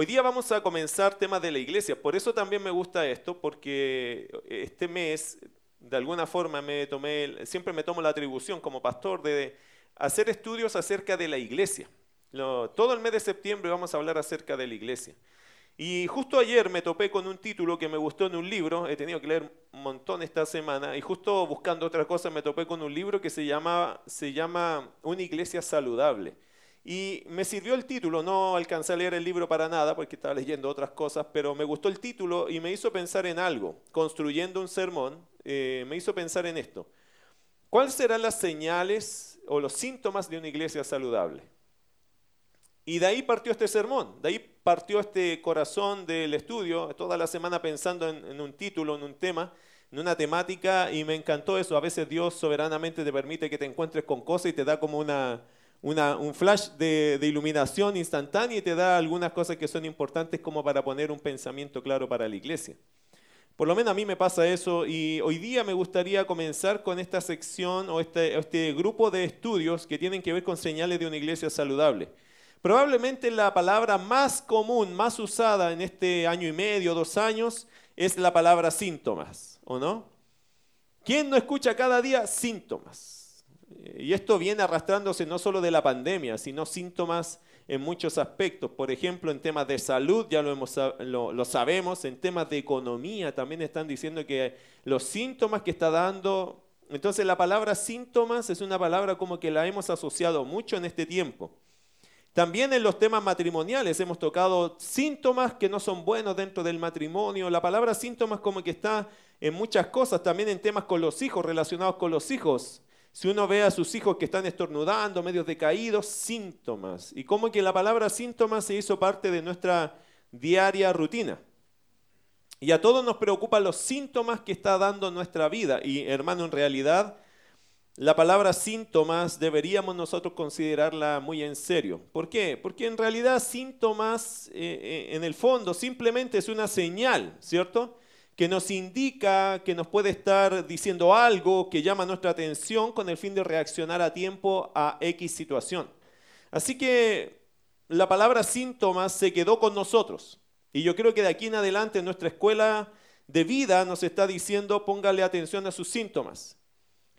Hoy día vamos a comenzar temas de la iglesia, por eso también me gusta esto, porque este mes, de alguna forma, me tomé, siempre me tomo la atribución como pastor de hacer estudios acerca de la iglesia. todo el mes de septiembre vamos a hablar acerca de la iglesia. Y justo ayer me topé con un título que me gustó en un libro, he tenido que leer un montón esta semana, y justo buscando otra cosa me topé con un libro que se llama, se llama Una iglesia saludable. Y me sirvió el título, no alcancé a leer el libro para nada porque estaba leyendo otras cosas, pero me gustó el título y me hizo pensar en algo. Construyendo un sermón, eh, me hizo pensar en esto. ¿Cuáles serán las señales o los síntomas de una iglesia saludable? Y de ahí partió este sermón, de ahí partió este corazón del estudio, toda la semana pensando en, un título, en un tema, en una temática, y me encantó eso. A veces Dios soberanamente te permite que te encuentres con cosas y te da como una, un flash de, iluminación instantánea y te da algunas cosas que son importantes como para poner un pensamiento claro para la iglesia. Por lo menos a mí me pasa eso y hoy día me gustaría comenzar con esta sección o este, este grupo de estudios que tienen que ver con señales de una iglesia saludable. Probablemente la palabra más común, más usada en este año y medio, dos años, es la palabra síntomas, ¿o no? ¿Quién no escucha cada día síntomas? Y esto viene arrastrándose no solo de la pandemia, sino síntomas en muchos aspectos. Por ejemplo, en temas de salud, ya lo, hemos, lo, sabemos, en temas de economía también están diciendo que los síntomas que está dando... Entonces la palabra síntomas es una palabra como que la hemos asociado mucho en este tiempo. También en los temas matrimoniales hemos tocado síntomas que no son buenos dentro del matrimonio. La palabra síntomas como que está en muchas cosas, también en temas con los hijos, relacionados con los hijos. Si uno ve a sus hijos que están estornudando, medios decaídos, síntomas. Y como que la palabra síntomas se hizo parte de nuestra diaria rutina. Y a todos nos preocupan los síntomas que está dando nuestra vida. Y hermano, en realidad la palabra síntomas deberíamos nosotros considerarla muy en serio. ¿Por qué? Porque en realidad síntomas eh, eh, en el fondo simplemente es una señal, ¿cierto? Que nos indica, que nos puede estar diciendo algo que llama nuestra atención con el fin de reaccionar a tiempo a X situación. Así que la palabra síntomas se quedó con nosotros. Y yo creo que de aquí en adelante nuestra escuela de vida nos está diciendo póngale atención a sus síntomas.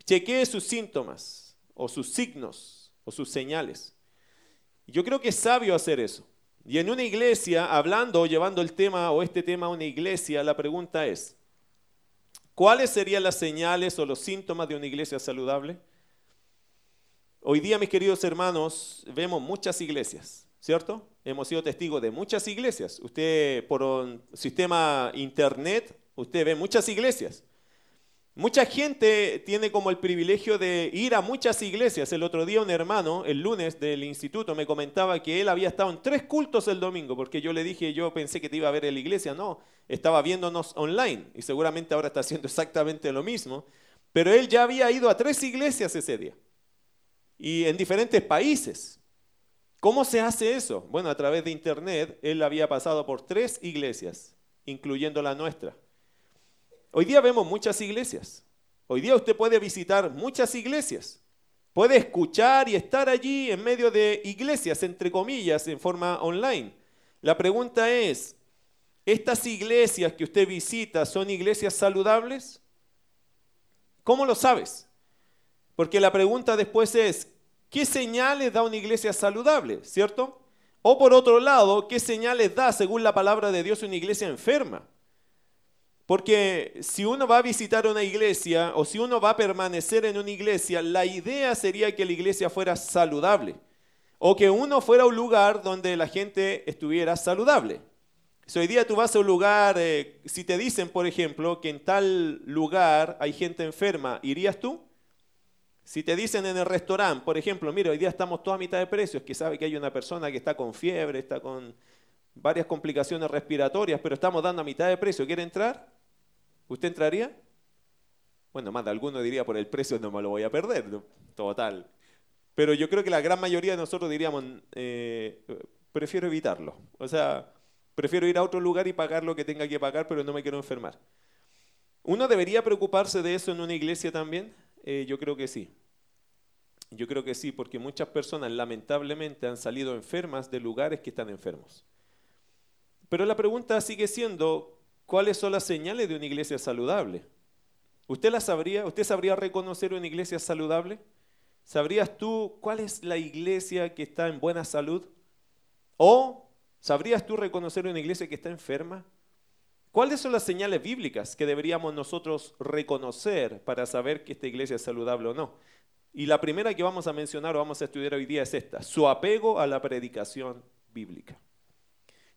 Chequee sus síntomas o sus signos o sus señales. Yo creo que es sabio hacer eso. Y en una iglesia, hablando o llevando el tema o este tema a una iglesia, la pregunta es, ¿cuáles serían las señales o los síntomas de una iglesia saludable? Hoy día, mis queridos hermanos, vemos muchas iglesias, ¿cierto? Hemos sido testigos de muchas iglesias. Usted por un sistema internet, usted ve muchas iglesias. Mucha gente tiene como el privilegio de ir a muchas iglesias. El otro día un hermano, el lunes del instituto, me comentaba que él había estado en tres cultos el domingo, porque yo le dije, yo pensé que te iba a ver en la iglesia. No, estaba viéndonos online y seguramente ahora está haciendo exactamente lo mismo. Pero él ya había ido a tres iglesias ese día y en diferentes países. ¿Cómo se hace eso? Bueno, a través de internet, él había pasado por tres iglesias, incluyendo la nuestra. Hoy día vemos muchas iglesias. Hoy día usted puede visitar muchas iglesias. Puede escuchar y estar allí en medio de iglesias, entre comillas, en forma online. La pregunta es, ¿estas iglesias que usted visita son iglesias saludables? ¿Cómo lo sabes? Porque la pregunta después es, ¿qué señales da una iglesia saludable? ¿Cierto? O por otro lado, ¿qué señales da, según la palabra de Dios, una iglesia enferma? Porque si uno va a visitar una iglesia o si uno va a permanecer en una iglesia, la idea sería que la iglesia fuera saludable o que uno fuera a un lugar donde la gente estuviera saludable. Si hoy día tú vas a un lugar, eh, si te dicen, por ejemplo, que en tal lugar hay gente enferma, ¿irías tú? Si te dicen en el restaurante, por ejemplo, mira, hoy día estamos toda a mitad de precios, que sabe que hay una persona que está con fiebre, está con varias complicaciones respiratorias, pero estamos dando a mitad de precio, ¿quiere entrar? ¿Usted entraría? Bueno, más de alguno diría por el precio no me lo voy a perder, total. Pero yo creo que la gran mayoría de nosotros diríamos, eh, prefiero evitarlo. O sea, prefiero ir a otro lugar y pagar lo que tenga que pagar, pero no me quiero enfermar. ¿Uno debería preocuparse de eso en una iglesia también? Eh, yo creo que sí. Yo creo que sí, porque muchas personas lamentablemente han salido enfermas de lugares que están enfermos. Pero la pregunta sigue siendo, ¿cuáles son las señales de una iglesia saludable? ¿Usted la sabría? ¿Usted sabría reconocer una iglesia saludable? ¿Sabrías tú cuál es la iglesia que está en buena salud? ¿O sabrías tú reconocer una iglesia que está enferma? ¿Cuáles son las señales bíblicas que deberíamos nosotros reconocer para saber que esta iglesia es saludable o no? Y la primera que vamos a mencionar o vamos a estudiar hoy día es esta, su apego a la predicación bíblica.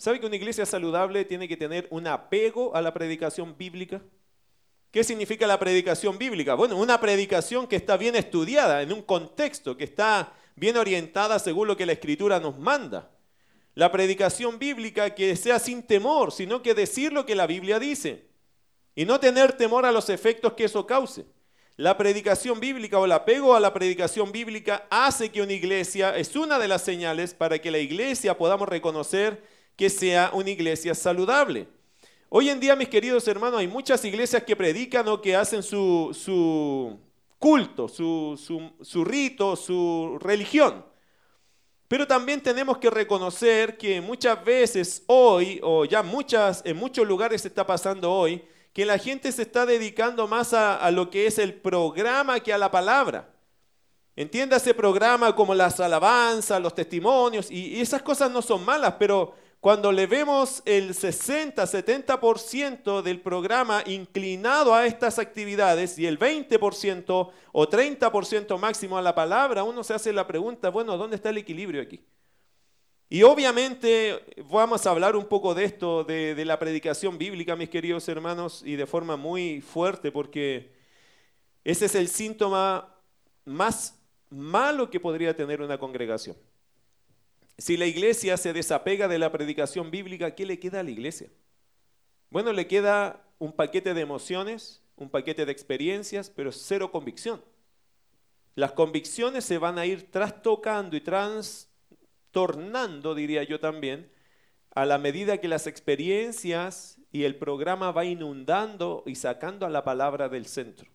¿Sabe que una iglesia saludable tiene que tener un apego a la predicación bíblica? ¿Qué significa la predicación bíblica? Bueno, una predicación que está bien estudiada, en un contexto, que está bien orientada según lo que la escritura nos manda. La predicación bíblica que sea sin temor, sino que decir lo que la Biblia dice. Y no tener temor a los efectos que eso cause. La predicación bíblica o el apego a la predicación bíblica hace que una iglesia, es una de las señales para que la iglesia podamos reconocer que sea una iglesia saludable. Hoy en día, mis queridos hermanos, hay muchas iglesias que predican o que hacen su, culto, su, su rito, su religión. Pero también tenemos que reconocer que muchas veces hoy, o ya muchas, en muchos lugares está pasando hoy, que la gente se está dedicando más a, lo que es el programa que a la palabra. Entienda ese programa como las alabanzas, los testimonios, y esas cosas no son malas, pero cuando le vemos el 60-70% del programa inclinado a estas actividades y el 20% o 30% máximo a la palabra, uno se hace la pregunta, bueno, ¿dónde está el equilibrio aquí? Y obviamente vamos a hablar un poco de esto, de, de la predicación bíblica, mis queridos hermanos, y de forma muy fuerte, porque ese es el síntoma más malo que podría tener una congregación. Si la iglesia se desapega de la predicación bíblica, ¿qué le queda a la iglesia? Bueno, le queda un paquete de emociones, un paquete de experiencias, pero cero convicción. Las convicciones se van a ir trastocando y trastornando, diría yo también, a la medida que las experiencias y el programa va inundando y sacando a la palabra del centro.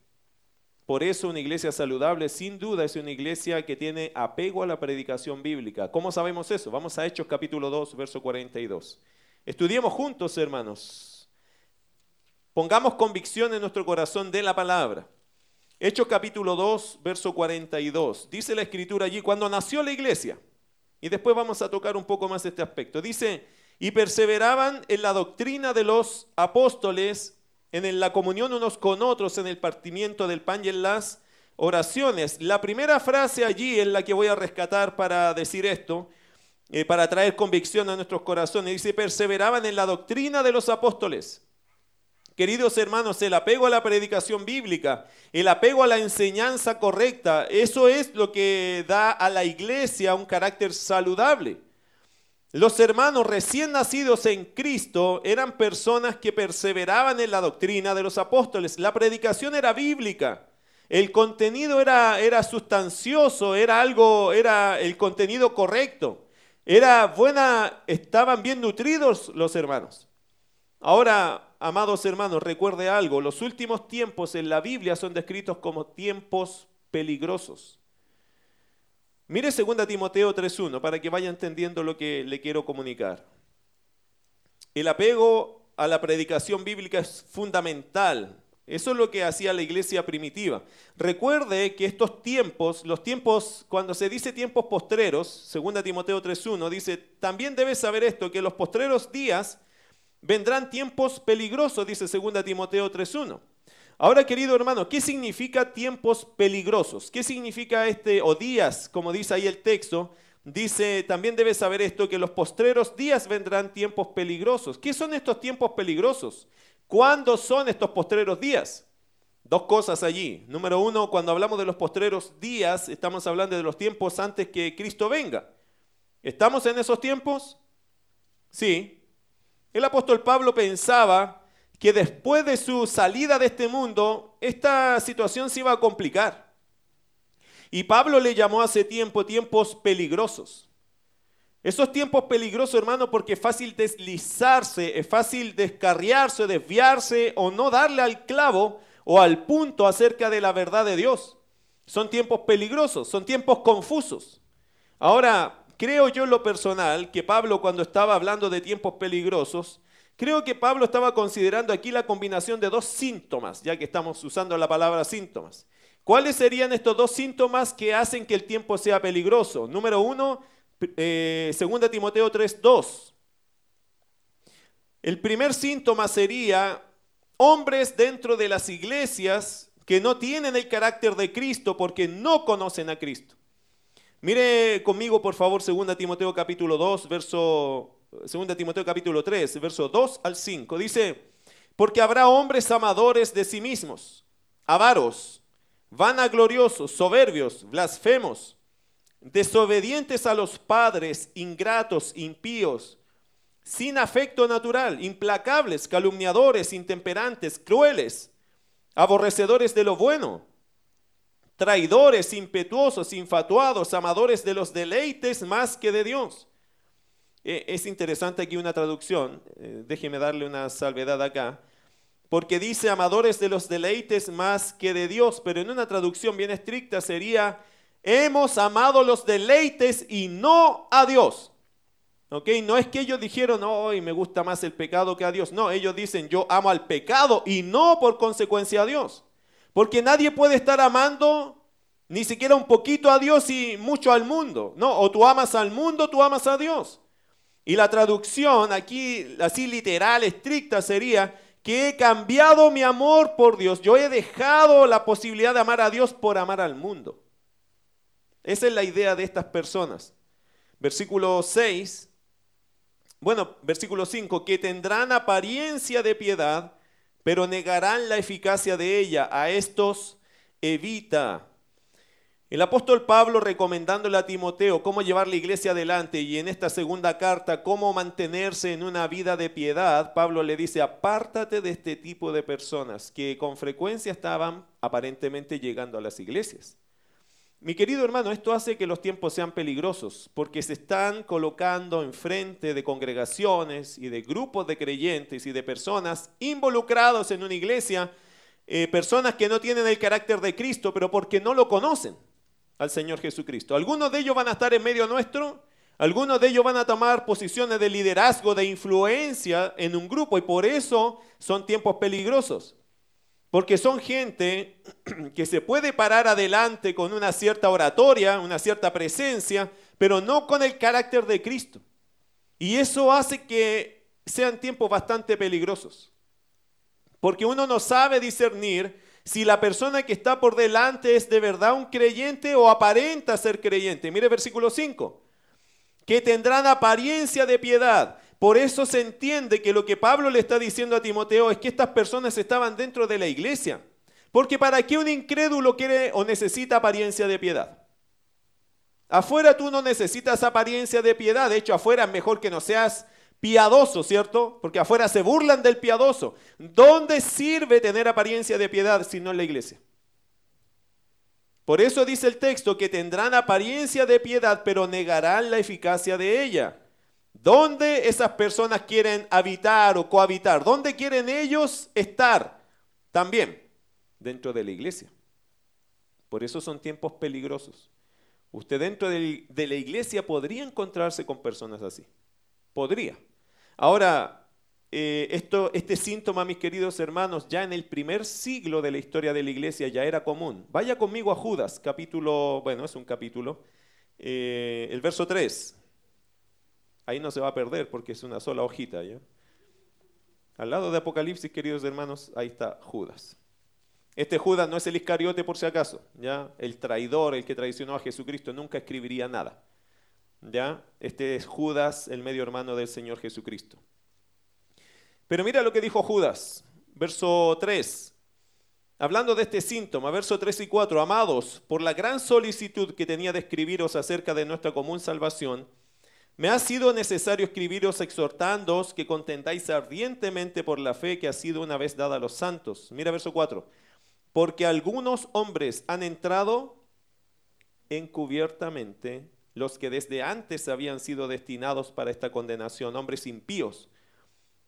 Por eso una iglesia saludable sin duda es una iglesia que tiene apego a la predicación bíblica. ¿Cómo sabemos eso? Vamos a Hechos capítulo 2, verso 42. Estudiemos juntos, hermanos. Pongamos convicción en nuestro corazón de la palabra. Hechos capítulo 2, verso 42. Dice la escritura allí, cuando nació la iglesia, y después vamos a tocar un poco más este aspecto, dice, y perseveraban en la doctrina de los apóstoles en la comunión unos con otros, en el partimiento del pan y en las oraciones. La primera frase allí es la que voy a rescatar para decir esto, eh, para traer convicción a nuestros corazones. Dice, perseveraban en la doctrina de los apóstoles. Queridos hermanos, el apego a la predicación bíblica, el apego a la enseñanza correcta, eso es lo que da a la iglesia un carácter saludable. Los hermanos recién nacidos en Cristo eran personas que perseveraban en la doctrina de los apóstoles. La predicación era bíblica. El contenido era, era sustancioso, era algo, era el contenido correcto. Era buena, estaban bien nutridos los hermanos. Ahora, amados hermanos, recuerde algo, los últimos tiempos en la Biblia son descritos como tiempos peligrosos. Mire 2 Timoteo 3.1 para que vaya entendiendo lo que le quiero comunicar. El apego a la predicación bíblica es fundamental. Eso es lo que hacía la iglesia primitiva. Recuerde que estos tiempos, los tiempos, cuando se dice tiempos postreros, 2 Timoteo 3.1, dice, también debes saber esto, que los postreros días vendrán tiempos peligrosos, dice 2 Timoteo 3.1. Ahora, querido hermano, ¿qué significa tiempos peligrosos? ¿Qué significa este, o días, como dice ahí el texto? Dice, también debes saber esto, que los postreros días vendrán tiempos peligrosos. ¿Qué son estos tiempos peligrosos? ¿Cuándo son estos postreros días? Dos cosas allí. Número uno, cuando hablamos de los postreros días, estamos hablando de los tiempos antes que Cristo venga. ¿Estamos en esos tiempos? Sí. El apóstol Pablo pensaba que después de su salida de este mundo, esta situación se iba a complicar. Y Pablo le llamó hace tiempo tiempos peligrosos. Esos tiempos peligrosos, hermano, porque es fácil deslizarse, es fácil descarriarse, desviarse o no darle al clavo o al punto acerca de la verdad de Dios. Son tiempos peligrosos, son tiempos confusos. Ahora, creo yo en lo personal que Pablo cuando estaba hablando de tiempos peligrosos, creo que Pablo estaba considerando aquí la combinación de dos síntomas, ya que estamos usando la palabra síntomas. ¿Cuáles serían estos dos síntomas que hacen que el tiempo sea peligroso? Número uno, eh, 2 Timoteo 3.2. El primer síntoma sería hombres dentro de las iglesias que no tienen el carácter de Cristo porque no conocen a Cristo. Mire conmigo, por favor, 2 Timoteo capítulo 2, verso 2 Timoteo capítulo 3, verso 2 al 5. Dice, porque habrá hombres amadores de sí mismos, avaros, vanagloriosos, soberbios, blasfemos, desobedientes a los padres, ingratos, impíos, sin afecto natural, implacables, calumniadores, intemperantes, crueles, aborrecedores de lo bueno, traidores, impetuosos, infatuados, amadores de los deleites más que de Dios. E, es interesante aquí una traducción, eh, déjeme darle una salvedad acá, porque dice amadores de los deleites más que de Dios, pero en una traducción bien estricta sería, hemos amado los deleites y no a Dios. ¿Ok? No es que ellos dijeron, hoy me gusta más el pecado que a Dios. No, ellos dicen, yo amo al pecado y no por consecuencia a Dios. Porque nadie puede estar amando ni siquiera un poquito a Dios y mucho al mundo. No, o tú amas al mundo, tú amas a Dios. Y la traducción aquí, así literal, estricta, sería que he cambiado mi amor por Dios. Yo he dejado la posibilidad de amar a Dios por amar al mundo. Esa es la idea de estas personas. Versículo 6 bueno, versículo 5, que tendrán apariencia de piedad, pero negarán la eficacia de ella. A estos evita. El apóstol Pablo recomendándole a Timoteo cómo llevar la iglesia adelante y en esta segunda carta cómo mantenerse en una vida de piedad, Pablo le dice, apártate de este tipo de personas que con frecuencia estaban aparentemente llegando a las iglesias. Mi querido hermano, esto hace que los tiempos sean peligrosos porque se están colocando enfrente de congregaciones y de grupos de creyentes y de personas involucrados en una iglesia, eh, personas que no tienen el carácter de Cristo, pero porque no lo conocen al Señor Jesucristo. Algunos de ellos van a estar en medio nuestro, algunos de ellos van a tomar posiciones de liderazgo, de influencia en un grupo y por eso son tiempos peligrosos. Porque son gente que se puede parar adelante con una cierta oratoria, una cierta presencia, pero no con el carácter de Cristo. Y eso hace que sean tiempos bastante peligrosos. Porque uno no sabe discernir si la persona que está por delante es de verdad un creyente o aparenta ser creyente. Mire versículo 5. Que tendrán apariencia de piedad por eso se entiende que lo que Pablo le está diciendo a Timoteo es que estas personas estaban dentro de la iglesia. Porque ¿para qué un incrédulo quiere o necesita apariencia de piedad? Afuera tú no necesitas apariencia de piedad. De hecho, afuera es mejor que no seas piadoso, ¿cierto? Porque afuera se burlan del piadoso. ¿Dónde sirve tener apariencia de piedad si no en la iglesia? Por eso dice el texto que tendrán apariencia de piedad, pero negarán la eficacia de ella. ¿Dónde esas personas quieren habitar o cohabitar? ¿Dónde quieren ellos estar? También dentro de la iglesia. Por eso son tiempos peligrosos. Usted dentro de la iglesia podría encontrarse con personas así. Podría. Ahora, eh, esto, este síntoma, mis queridos hermanos, ya en el primer siglo de la historia de la iglesia ya era común. Vaya conmigo a Judas, capítulo, bueno, es un capítulo, eh, el verso 3. Ahí no se va a perder porque es una sola hojita. Al lado de Apocalipsis, queridos hermanos, ahí está Judas. Este Judas no es el Iscariote por si acaso, ¿ya? El traidor, el que traicionó a Jesucristo, nunca escribiría nada. ¿Ya? Este es Judas, el medio hermano del Señor Jesucristo. Pero mira lo que dijo Judas, verso 3. Hablando de este síntoma, verso 3 y 4, amados, por la gran solicitud que tenía de escribiros acerca de nuestra común salvación, me ha sido necesario escribiros exhortándoos que contendáis ardientemente por la fe que ha sido una vez dada a los santos. Mira verso 4. Porque algunos hombres han entrado encubiertamente, los que desde antes habían sido destinados para esta condenación, hombres impíos,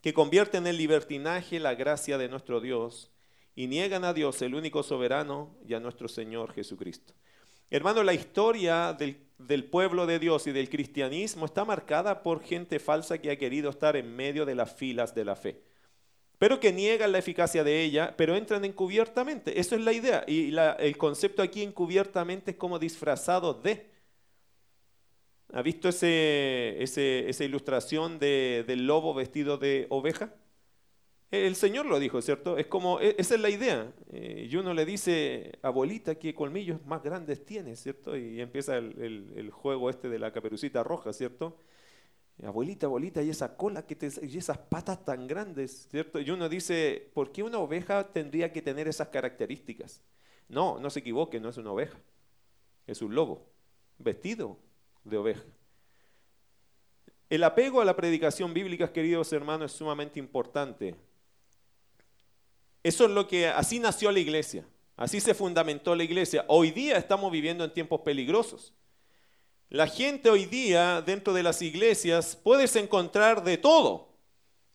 que convierten en libertinaje la gracia de nuestro Dios y niegan a Dios, el único soberano, y a nuestro Señor Jesucristo. Hermano, la historia del pueblo de Dios y del cristianismo está marcada por gente falsa que ha querido estar en medio de las filas de la fe, pero que niegan la eficacia de ella, pero entran encubiertamente. Eso es la idea. Y el concepto aquí encubiertamente es como disfrazado de. ¿Ha visto ese, esa ilustración del lobo vestido de oveja? El Señor lo dijo, ¿cierto? Es como, e, esa es la idea. Eh, y uno le dice, abuelita, ¿qué colmillos más grandes tiene, ¿cierto? Y empieza el, juego este de la caperucita roja, ¿cierto? Abuelita, abuelita, y esa cola que te, y esas patas tan grandes, ¿cierto? Y uno dice, ¿por qué una oveja tendría que tener esas características? No, no se equivoque, no es una oveja, es un lobo, vestido de oveja. El apego a la predicación bíblica, queridos hermanos, es sumamente importante eso es lo que, así nació la iglesia, así se fundamentó la iglesia. Hoy día estamos viviendo en tiempos peligrosos. La gente hoy día dentro de las iglesias puedes encontrar de todo.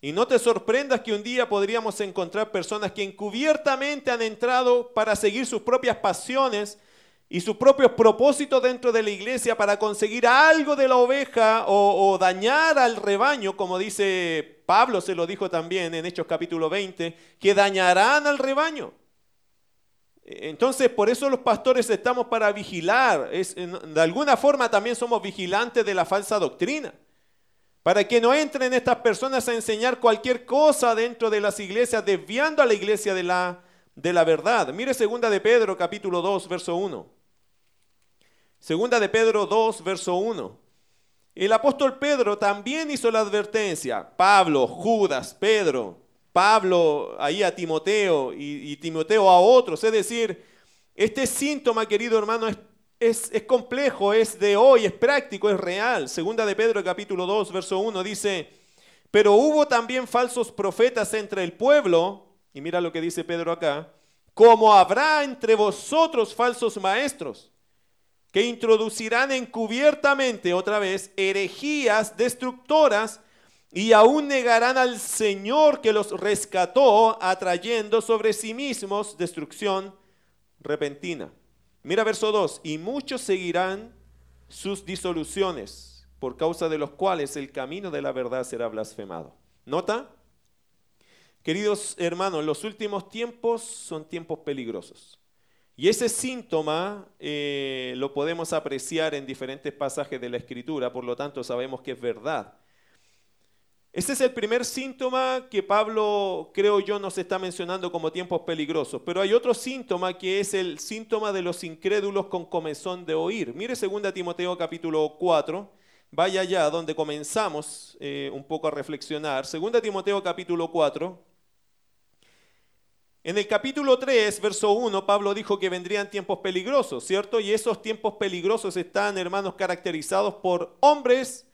Y no te sorprendas que un día podríamos encontrar personas que encubiertamente han entrado para seguir sus propias pasiones y sus propios propósitos dentro de la iglesia para conseguir algo de la oveja o, dañar al rebaño, como dice Pablo, se lo dijo también en Hechos capítulo 20, que dañarán al rebaño. Entonces, por eso los pastores estamos para vigilar. de alguna forma también somos vigilantes de la falsa doctrina. Para que no entren estas personas a enseñar cualquier cosa dentro de las iglesias, desviando a la iglesia de la, de la verdad. Mire segunda de Pedro capítulo 2, verso 1. Segunda de Pedro 2, verso 1. El apóstol Pedro también hizo la advertencia. Pablo, Judas, Pedro, Pablo ahí a Timoteo y, Timoteo a otros. Es decir, este síntoma, querido hermano, es, es, complejo, es de hoy, es práctico, es real. Segunda de Pedro capítulo 2, verso 1 dice, pero hubo también falsos profetas entre el pueblo, y mira lo que dice Pedro acá, como habrá entre vosotros falsos maestros que introducirán encubiertamente otra vez herejías destructoras y aún negarán al Señor que los rescató, atrayendo sobre sí mismos destrucción repentina. Mira verso 2, y muchos seguirán sus disoluciones, por causa de los cuales el camino de la verdad será blasfemado. ¿Nota? Queridos hermanos, los últimos tiempos son tiempos peligrosos. Y ese síntoma eh, lo podemos apreciar en diferentes pasajes de la Escritura, por lo tanto sabemos que es verdad. Ese es el primer síntoma que Pablo, creo yo, nos está mencionando como tiempos peligrosos. Pero hay otro síntoma que es el síntoma de los incrédulos con comezón de oír. Mire 2 Timoteo capítulo 4, vaya allá donde comenzamos eh, un poco a reflexionar. 2 Timoteo capítulo 4, en el capítulo 3, verso 1, Pablo dijo que vendrían tiempos peligrosos, ¿cierto? Y esos tiempos peligrosos están, hermanos, caracterizados por hombres,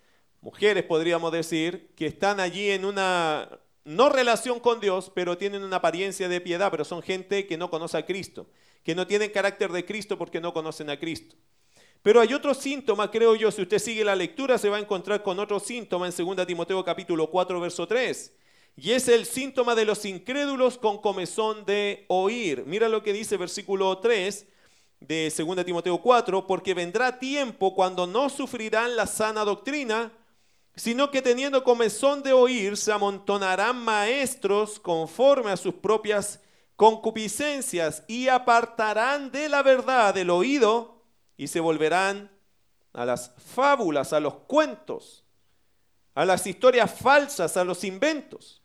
mujeres podríamos decir, que están allí en una, no relación con Dios, pero tienen una apariencia de piedad, pero son gente que no conoce a Cristo, que no tienen carácter de Cristo porque no conocen a Cristo. Pero hay otro síntoma, creo yo, si usted sigue la lectura, se va a encontrar con otro síntoma en 2 Timoteo capítulo 4, verso 3 y es el síntoma de los incrédulos con comezón de oír. Mira lo que dice versículo 3 de 2 Timoteo 4, porque vendrá tiempo cuando no sufrirán la sana doctrina, sino que teniendo comezón de oír, se amontonarán maestros conforme a sus propias concupiscencias y apartarán de la verdad el oído y se volverán a las fábulas, a los cuentos, a las historias falsas, a los inventos.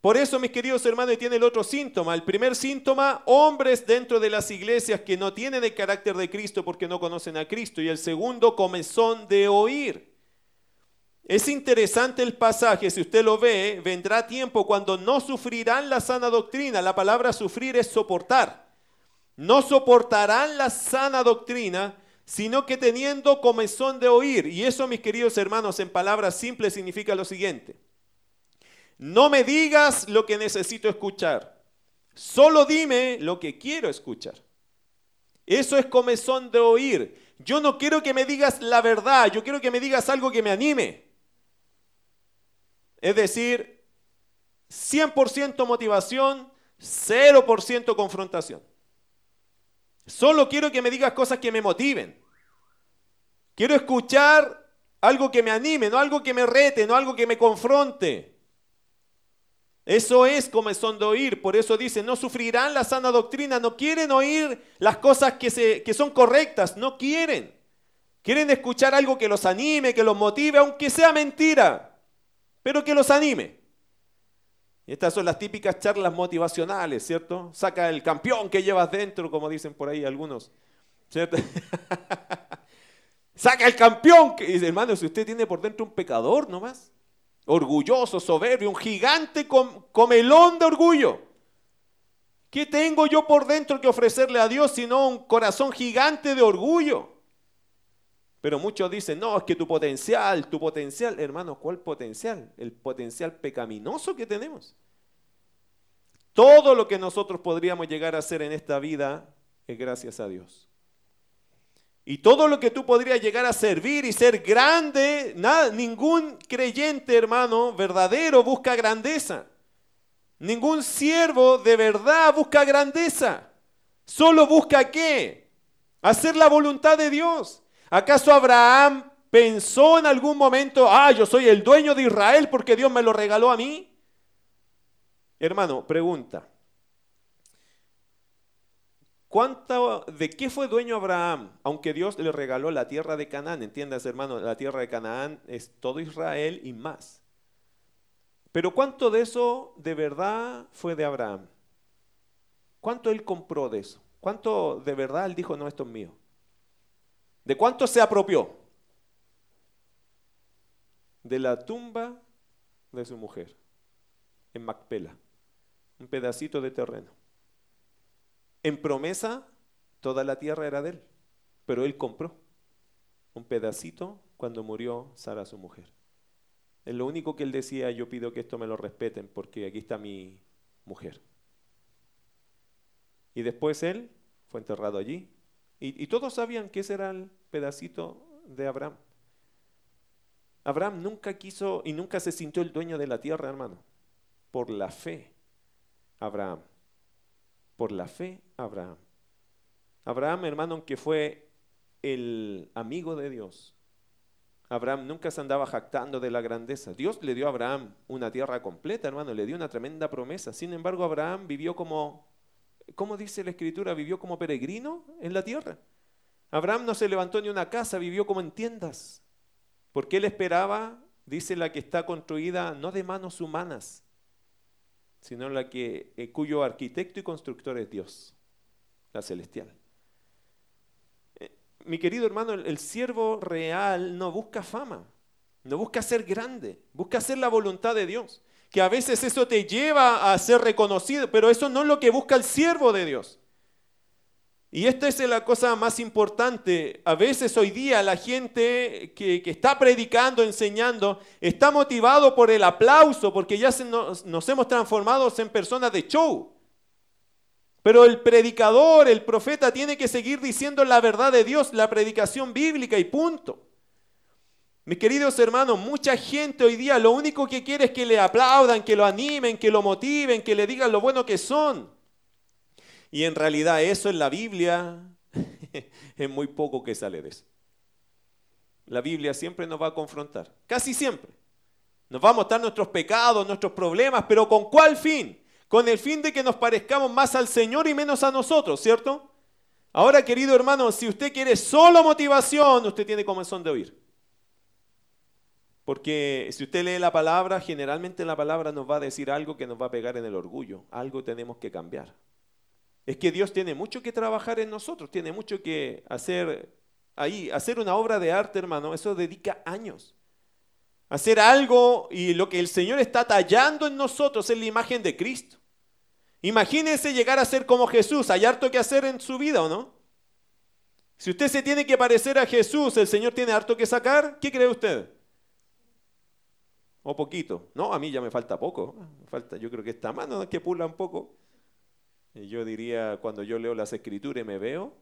Por eso, mis queridos hermanos, tiene el otro síntoma. El primer síntoma, hombres dentro de las iglesias que no tienen el carácter de Cristo porque no conocen a Cristo. Y el segundo, comezón de oír. Es interesante el pasaje, si usted lo ve, vendrá tiempo cuando no sufrirán la sana doctrina. La palabra sufrir es soportar. No soportarán la sana doctrina, sino que teniendo comezón de oír. Y eso, mis queridos hermanos, en palabras simples significa lo siguiente no me digas lo que necesito escuchar. Solo dime lo que quiero escuchar. Eso es comezón de oír. Yo no quiero que me digas la verdad, yo quiero que me digas algo que me anime. Es decir, 100% motivación, 0% confrontación. Solo quiero que me digas cosas que me motiven. Quiero escuchar algo que me anime, no algo que me rete, no algo que me confronte. Eso es como son de oír. Por eso dice, no sufrirán la sana doctrina, no quieren oír las cosas que, se, que son correctas, no quieren. Quieren escuchar algo que los anime, que los motive, aunque sea mentira, pero que los anime. Estas son las típicas charlas motivacionales, ¿cierto? Saca el campeón que llevas dentro, como dicen por ahí algunos. ¿Cierto? Saca el campeón. Que, hermano, si usted tiene por dentro un pecador nomás, orgulloso, soberbio, un gigante comelón de orgullo. ¿Qué tengo yo por dentro que ofrecerle a Dios sino un corazón gigante de orgullo? Pero muchos dicen, no, es que tu potencial, tu potencial, hermano, ¿cuál potencial? El potencial pecaminoso que tenemos. Todo lo que nosotros podríamos llegar a hacer en esta vida es gracias a Dios. Y todo lo que tú podrías llegar a servir y ser grande, nada, ningún creyente, hermano, verdadero busca grandeza. Ningún siervo de verdad busca grandeza. Solo busca qué? Hacer la voluntad de Dios. ¿Acaso Abraham pensó en algún momento, ah, yo soy el dueño de Israel porque Dios me lo regaló a mí? Hermano, pregunta. ¿Cuánto, ¿De qué fue dueño Abraham? Aunque Dios le regaló la tierra de Canaán, entiendas hermano, la tierra de Canaán es todo Israel y más. Pero ¿cuánto de eso de verdad fue de Abraham? ¿Cuánto él compró de eso? ¿Cuánto de verdad él dijo, no, esto es mío? ¿De cuánto se apropió? De la tumba de su mujer, en Macpela, un pedacito de terreno. En promesa, toda la tierra era de él, pero él compró un pedacito cuando murió Sara, su mujer. Es lo único que él decía, yo pido que esto me lo respeten porque aquí está mi mujer. Y después él fue enterrado allí. Y, y todos sabían que ese era el pedacito de Abraham. Abraham nunca quiso y nunca se sintió el dueño de la tierra, hermano. Por la fe, Abraham por la fe Abraham. Abraham, hermano, aunque fue el amigo de Dios, Abraham nunca se andaba jactando de la grandeza. Dios le dio a Abraham una tierra completa, hermano, le dio una tremenda promesa. Sin embargo, Abraham vivió como, ¿cómo dice la escritura? Vivió como peregrino en la tierra. Abraham no se levantó ni una casa, vivió como en tiendas. Porque él esperaba, dice la que está construida no de manos humanas, sino la que, eh, cuyo arquitecto y constructor es Dios, la celestial. Eh, mi querido hermano, el, el siervo real no busca fama, no busca ser grande, busca hacer la voluntad de Dios. Que a veces eso te lleva a ser reconocido, pero eso no es lo que busca el siervo de Dios. Y esta es la cosa más importante. A veces hoy día la gente que, está predicando, enseñando, está motivado por el aplauso, porque ya nos, nos hemos transformado en personas de show. Pero el predicador, el profeta, tiene que seguir diciendo la verdad de Dios, la predicación bíblica y punto. Mis queridos hermanos, mucha gente hoy día lo único que quiere es que le aplaudan, que lo animen, que lo motiven, que le digan lo bueno que son. Y en realidad eso en la Biblia es muy poco que sale de eso. La Biblia siempre nos va a confrontar, casi siempre. Nos va a mostrar nuestros pecados, nuestros problemas, pero ¿con cuál fin? Con el fin de que nos parezcamos más al Señor y menos a nosotros, ¿cierto? Ahora, querido hermano, si usted quiere solo motivación, usted tiene comenzón de oír. Porque si usted lee la palabra, generalmente la palabra nos va a decir algo que nos va a pegar en el orgullo. Algo tenemos que cambiar. Es que Dios tiene mucho que trabajar en nosotros, tiene mucho que hacer ahí. Hacer una obra de arte, hermano, eso dedica años. Hacer algo y lo que el Señor está tallando en nosotros es la imagen de Cristo. Imagínense llegar a ser como Jesús. ¿Hay harto que hacer en su vida o no? Si usted se tiene que parecer a Jesús, ¿el Señor tiene harto que sacar? ¿Qué cree usted? ¿O poquito? No, a mí ya me falta poco. falta, yo creo que esta mano que pula un poco. Yo diría, cuando yo leo las escrituras y me veo,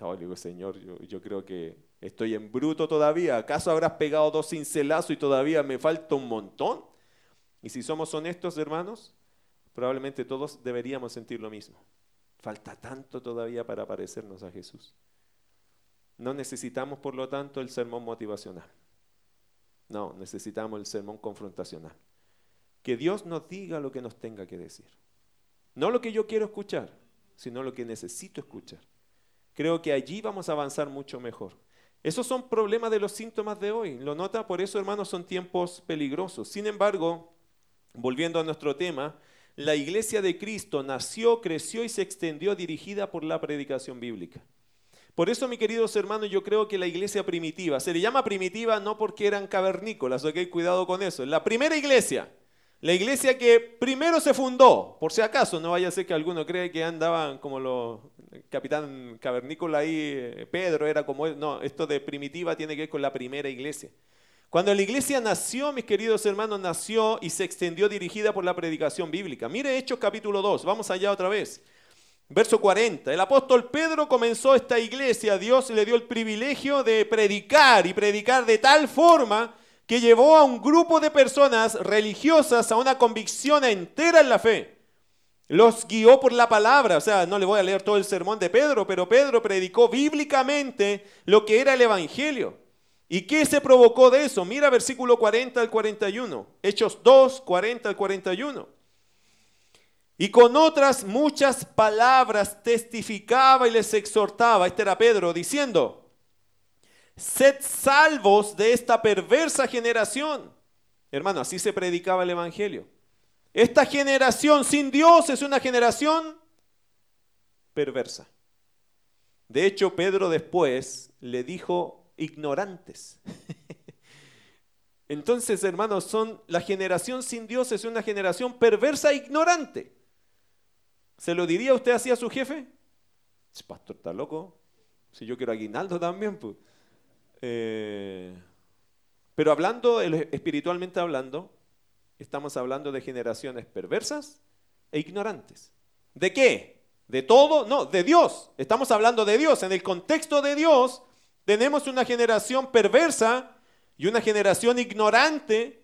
oh, digo, Señor, yo, creo que estoy en bruto todavía. ¿Acaso habrás pegado dos cincelazos y todavía me falta un montón? Y si somos honestos, hermanos, probablemente todos deberíamos sentir lo mismo. Falta tanto todavía para parecernos a Jesús. No necesitamos, por lo tanto, el sermón motivacional. No, necesitamos el sermón confrontacional. Que Dios nos diga lo que nos tenga que decir. No lo que yo quiero escuchar, sino lo que necesito escuchar. Creo que allí vamos a avanzar mucho mejor. Esos son problemas de los síntomas de hoy. Lo nota, por eso, hermanos, son tiempos peligrosos. Sin embargo, volviendo a nuestro tema, la iglesia de Cristo nació, creció y se extendió dirigida por la predicación bíblica. Por eso, mis queridos hermanos, yo creo que la iglesia primitiva, se le llama primitiva no porque eran cavernícolas, ok, cuidado con eso. La primera iglesia, la iglesia que primero se fundó, por si acaso, no vaya a ser que alguno cree que andaban como los capitán cavernícola ahí, eh, Pedro era como. No, esto de primitiva tiene que ver con la primera iglesia. Cuando la iglesia nació, mis queridos hermanos, nació y se extendió dirigida por la predicación bíblica. Mire Hechos capítulo 2, vamos allá otra vez. Verso 40. El apóstol Pedro comenzó esta iglesia, Dios le dio el privilegio de predicar y predicar de tal forma que llevó a un grupo de personas religiosas a una convicción entera en la fe. Los guió por la palabra, o sea, no le voy a leer todo el sermón de Pedro, pero Pedro predicó bíblicamente lo que era el Evangelio. ¿Y qué se provocó de eso? Mira versículo 40 al 41. Hechos 2, 40 al 41. Y con otras muchas palabras testificaba y les exhortaba, este era Pedro, diciendo, sed salvos de esta perversa generación. Hermano, así se predicaba el Evangelio. Esta generación sin Dios es una generación perversa. De hecho, Pedro después le dijo ignorantes. Entonces, hermanos, son la generación sin Dios es una generación perversa e ignorante. ¿Se lo diría usted así a su jefe? Pastor, está loco. Si yo quiero aguinaldo también, pues. Eh, pero hablando, espiritualmente hablando, estamos hablando de generaciones perversas e ignorantes. ¿De qué? ¿De todo? No, de Dios. Estamos hablando de Dios. En el contexto de Dios, tenemos una generación perversa y una generación ignorante.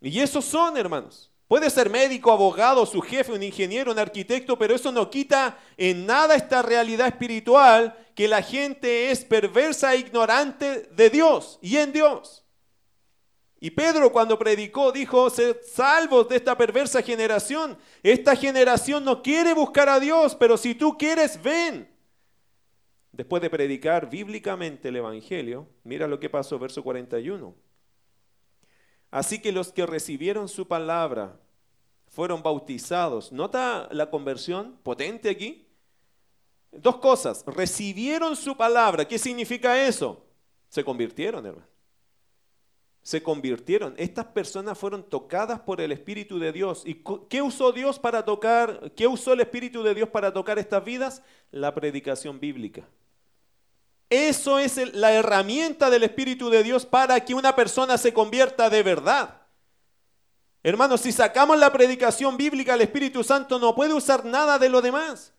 Y esos son, hermanos. Puede ser médico, abogado, su jefe, un ingeniero, un arquitecto, pero eso no quita en nada esta realidad espiritual que la gente es perversa e ignorante de Dios y en Dios. Y Pedro cuando predicó dijo, sed salvos de esta perversa generación. Esta generación no quiere buscar a Dios, pero si tú quieres, ven después de predicar bíblicamente el Evangelio, mira lo que pasó, verso 41. Así que los que recibieron su palabra fueron bautizados. ¿Nota la conversión potente aquí? Dos cosas. Recibieron su palabra. ¿Qué significa eso? Se convirtieron, hermano. Se convirtieron. Estas personas fueron tocadas por el Espíritu de Dios. ¿Y qué usó Dios para tocar? ¿Qué usó el Espíritu de Dios para tocar estas vidas? La predicación bíblica. Eso es la herramienta del Espíritu de Dios para que una persona se convierta de verdad. Hermanos, si sacamos la predicación bíblica, el Espíritu Santo no puede usar nada de lo demás.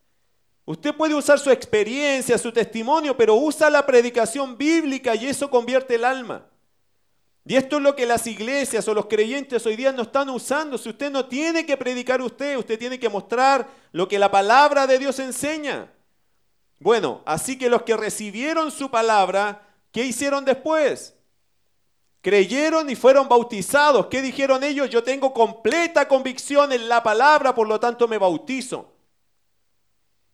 Usted puede usar su experiencia, su testimonio, pero usa la predicación bíblica y eso convierte el alma. Y esto es lo que las iglesias o los creyentes hoy día no están usando. Si usted no tiene que predicar usted, usted tiene que mostrar lo que la palabra de Dios enseña. Bueno, así que los que recibieron su palabra, ¿qué hicieron después? Creyeron y fueron bautizados. ¿Qué dijeron ellos? Yo tengo completa convicción en la palabra, por lo tanto me bautizo.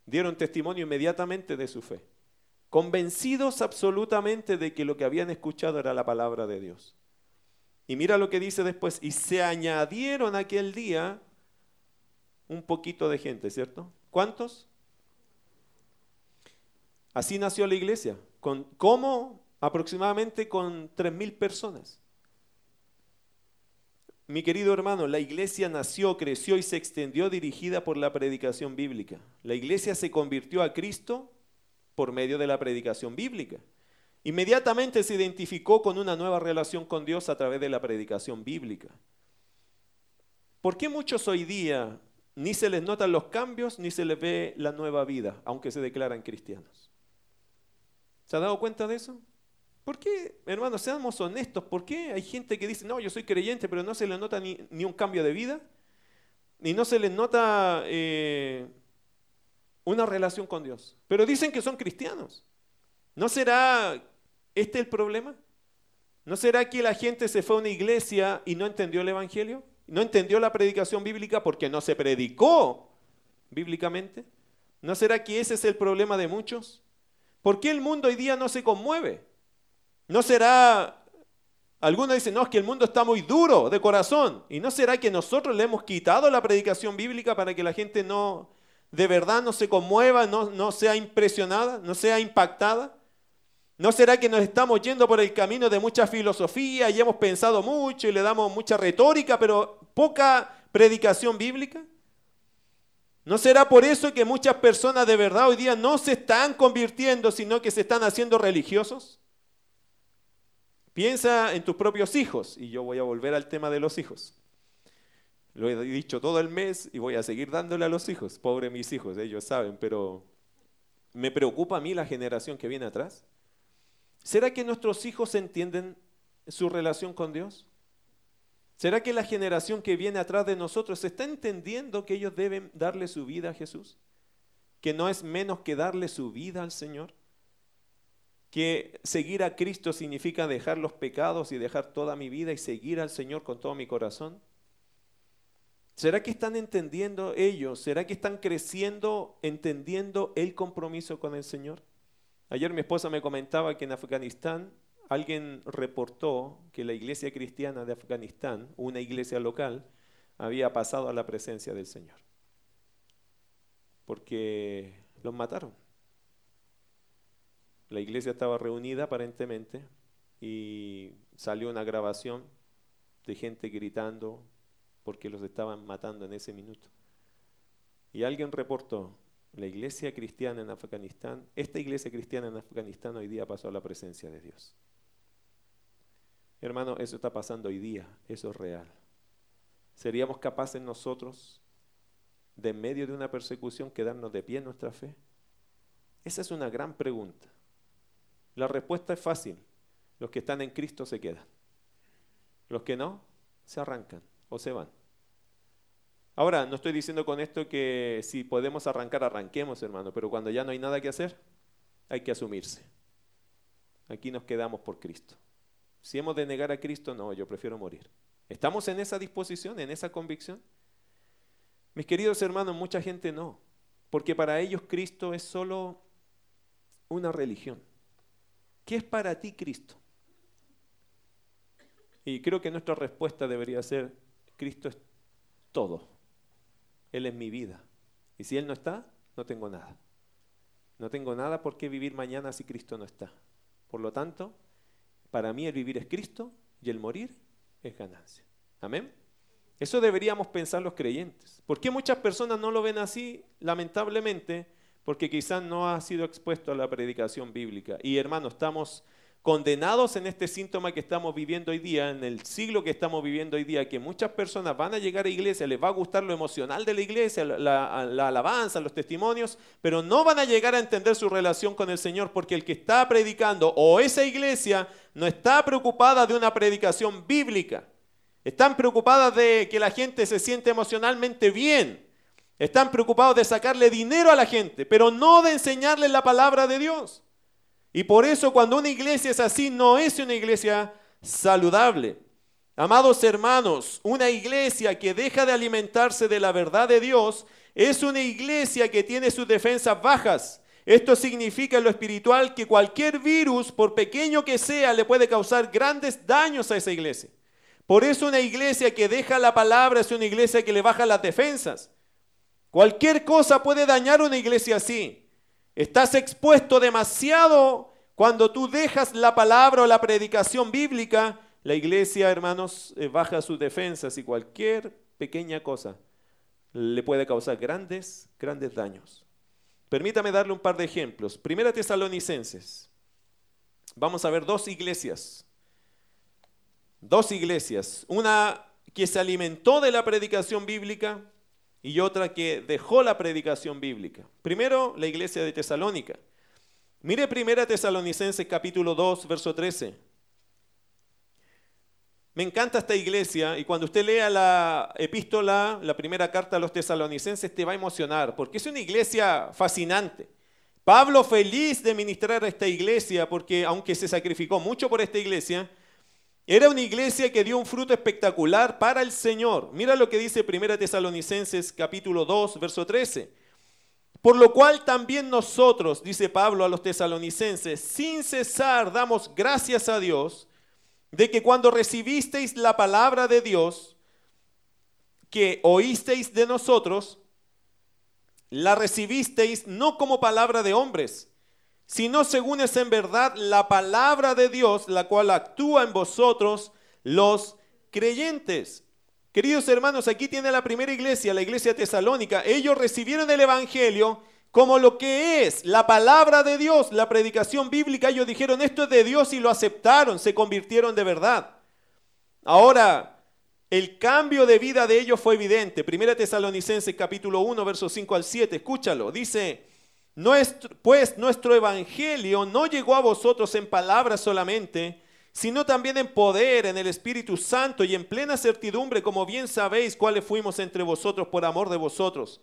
Dieron testimonio inmediatamente de su fe, convencidos absolutamente de que lo que habían escuchado era la palabra de Dios. Y mira lo que dice después, y se añadieron aquel día un poquito de gente, ¿cierto? ¿Cuántos? Así nació la iglesia. Con, ¿Cómo? Aproximadamente con 3.000 personas. Mi querido hermano, la iglesia nació, creció y se extendió dirigida por la predicación bíblica. La iglesia se convirtió a Cristo por medio de la predicación bíblica. Inmediatamente se identificó con una nueva relación con Dios a través de la predicación bíblica. ¿Por qué muchos hoy día ni se les notan los cambios ni se les ve la nueva vida, aunque se declaran cristianos? ¿Se ha dado cuenta de eso? ¿Por qué, hermanos, seamos honestos? ¿Por qué hay gente que dice, no, yo soy creyente, pero no se le nota ni, un cambio de vida? Ni no se les nota eh, una relación con Dios. Pero dicen que son cristianos. ¿No será este el problema? ¿No será que la gente se fue a una iglesia y no entendió el Evangelio? ¿No entendió la predicación bíblica porque no se predicó bíblicamente? ¿No será que ese es el problema de muchos? ¿Por qué el mundo hoy día no se conmueve? ¿No será, algunos dicen, no, es que el mundo está muy duro de corazón. ¿Y no será que nosotros le hemos quitado la predicación bíblica para que la gente no, de verdad no se conmueva, no, no sea impresionada, no sea impactada? ¿No será que nos estamos yendo por el camino de mucha filosofía y hemos pensado mucho y le damos mucha retórica, pero poca predicación bíblica? ¿No será por eso que muchas personas de verdad hoy día no se están convirtiendo, sino que se están haciendo religiosos? Piensa en tus propios hijos, y yo voy a volver al tema de los hijos. Lo he dicho todo el mes y voy a seguir dándole a los hijos. Pobre mis hijos, ellos saben, pero me preocupa a mí la generación que viene atrás. ¿Será que nuestros hijos entienden su relación con Dios? ¿Será que la generación que viene atrás de nosotros está entendiendo que ellos deben darle su vida a Jesús? ¿Que no es menos que darle su vida al Señor? ¿Que seguir a Cristo significa dejar los pecados y dejar toda mi vida y seguir al Señor con todo mi corazón? ¿Será que están entendiendo ellos? ¿Será que están creciendo entendiendo el compromiso con el Señor? Ayer mi esposa me comentaba que en Afganistán alguien reportó que la iglesia cristiana de Afganistán, una iglesia local, había pasado a la presencia del Señor. Porque los mataron. La iglesia estaba reunida aparentemente y salió una grabación de gente gritando porque los estaban matando en ese minuto. Y alguien reportó, la iglesia cristiana en Afganistán, esta iglesia cristiana en Afganistán hoy día pasó a la presencia de Dios. Hermano, eso está pasando hoy día, eso es real. ¿Seríamos capaces nosotros, de en medio de una persecución, quedarnos de pie en nuestra fe? Esa es una gran pregunta. La respuesta es fácil. Los que están en Cristo se quedan. Los que no, se arrancan o se van. Ahora, no estoy diciendo con esto que si podemos arrancar, arranquemos, hermano, pero cuando ya no hay nada que hacer, hay que asumirse. Aquí nos quedamos por Cristo. Si hemos de negar a Cristo, no, yo prefiero morir. ¿Estamos en esa disposición, en esa convicción? Mis queridos hermanos, mucha gente no, porque para ellos Cristo es solo una religión. ¿Qué es para ti Cristo? Y creo que nuestra respuesta debería ser, Cristo es todo. Él es mi vida. Y si Él no está, no tengo nada. No tengo nada por qué vivir mañana si Cristo no está. Por lo tanto, para mí el vivir es Cristo y el morir es ganancia. Amén. Eso deberíamos pensar los creyentes. ¿Por qué muchas personas no lo ven así? Lamentablemente, porque quizás no ha sido expuesto a la predicación bíblica. Y hermanos, estamos condenados en este síntoma que estamos viviendo hoy día, en el siglo que estamos viviendo hoy día, que muchas personas van a llegar a iglesia, les va a gustar lo emocional de la iglesia, la, alabanza, los testimonios, pero no van a llegar a entender su relación con el Señor, porque el que está predicando o esa iglesia no está preocupada de una predicación bíblica, están preocupadas de que la gente se siente emocionalmente bien, están preocupados de sacarle dinero a la gente, pero no de enseñarle la palabra de Dios. Y por eso cuando una iglesia es así, no es una iglesia saludable. Amados hermanos, una iglesia que deja de alimentarse de la verdad de Dios es una iglesia que tiene sus defensas bajas. Esto significa en lo espiritual que cualquier virus, por pequeño que sea, le puede causar grandes daños a esa iglesia. Por eso una iglesia que deja la palabra es una iglesia que le baja las defensas. Cualquier cosa puede dañar una iglesia así. Estás expuesto demasiado cuando tú dejas la palabra o la predicación bíblica. La iglesia, hermanos, eh, baja sus defensas y cualquier pequeña cosa le puede causar grandes, grandes daños. Permítame darle un par de ejemplos. Primera Tesalonicenses. Vamos a ver dos iglesias. Dos iglesias. Una que se alimentó de la predicación bíblica y otra que dejó la predicación bíblica. Primero, la iglesia de Tesalónica. Mire primera Tesalonicenses capítulo 2, verso 13. Me encanta esta iglesia y cuando usted lea la epístola, la primera carta a los tesalonicenses, te va a emocionar, porque es una iglesia fascinante. Pablo feliz de ministrar a esta iglesia porque aunque se sacrificó mucho por esta iglesia, era una iglesia que dio un fruto espectacular para el Señor. Mira lo que dice 1 Tesalonicenses capítulo 2, verso 13. Por lo cual también nosotros, dice Pablo a los tesalonicenses, sin cesar damos gracias a Dios de que cuando recibisteis la palabra de Dios, que oísteis de nosotros, la recibisteis no como palabra de hombres, sino según es en verdad la palabra de Dios, la cual actúa en vosotros los creyentes. Queridos hermanos, aquí tiene la primera iglesia, la iglesia tesalónica. Ellos recibieron el Evangelio como lo que es la palabra de Dios, la predicación bíblica. Ellos dijeron, esto es de Dios y lo aceptaron, se convirtieron de verdad. Ahora, el cambio de vida de ellos fue evidente. Primera Tesalonicenses capítulo 1, versos 5 al 7, escúchalo. Dice, pues nuestro evangelio no llegó a vosotros en palabras solamente, sino también en poder, en el Espíritu Santo y en plena certidumbre, como bien sabéis cuáles fuimos entre vosotros por amor de vosotros.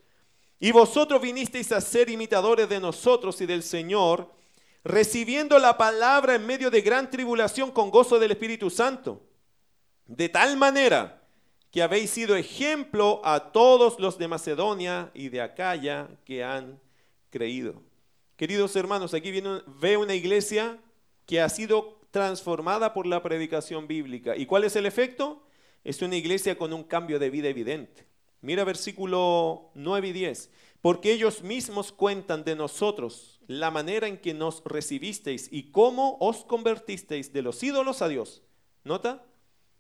Y vosotros vinisteis a ser imitadores de nosotros y del Señor, recibiendo la palabra en medio de gran tribulación con gozo del Espíritu Santo. De tal manera que habéis sido ejemplo a todos los de Macedonia y de Acaya que han creído. Queridos hermanos, aquí viene, ve una iglesia que ha sido transformada por la predicación bíblica. ¿Y cuál es el efecto? Es una iglesia con un cambio de vida evidente. Mira versículo 9 y 10. Porque ellos mismos cuentan de nosotros la manera en que nos recibisteis y cómo os convertisteis de los ídolos a Dios. ¿Nota?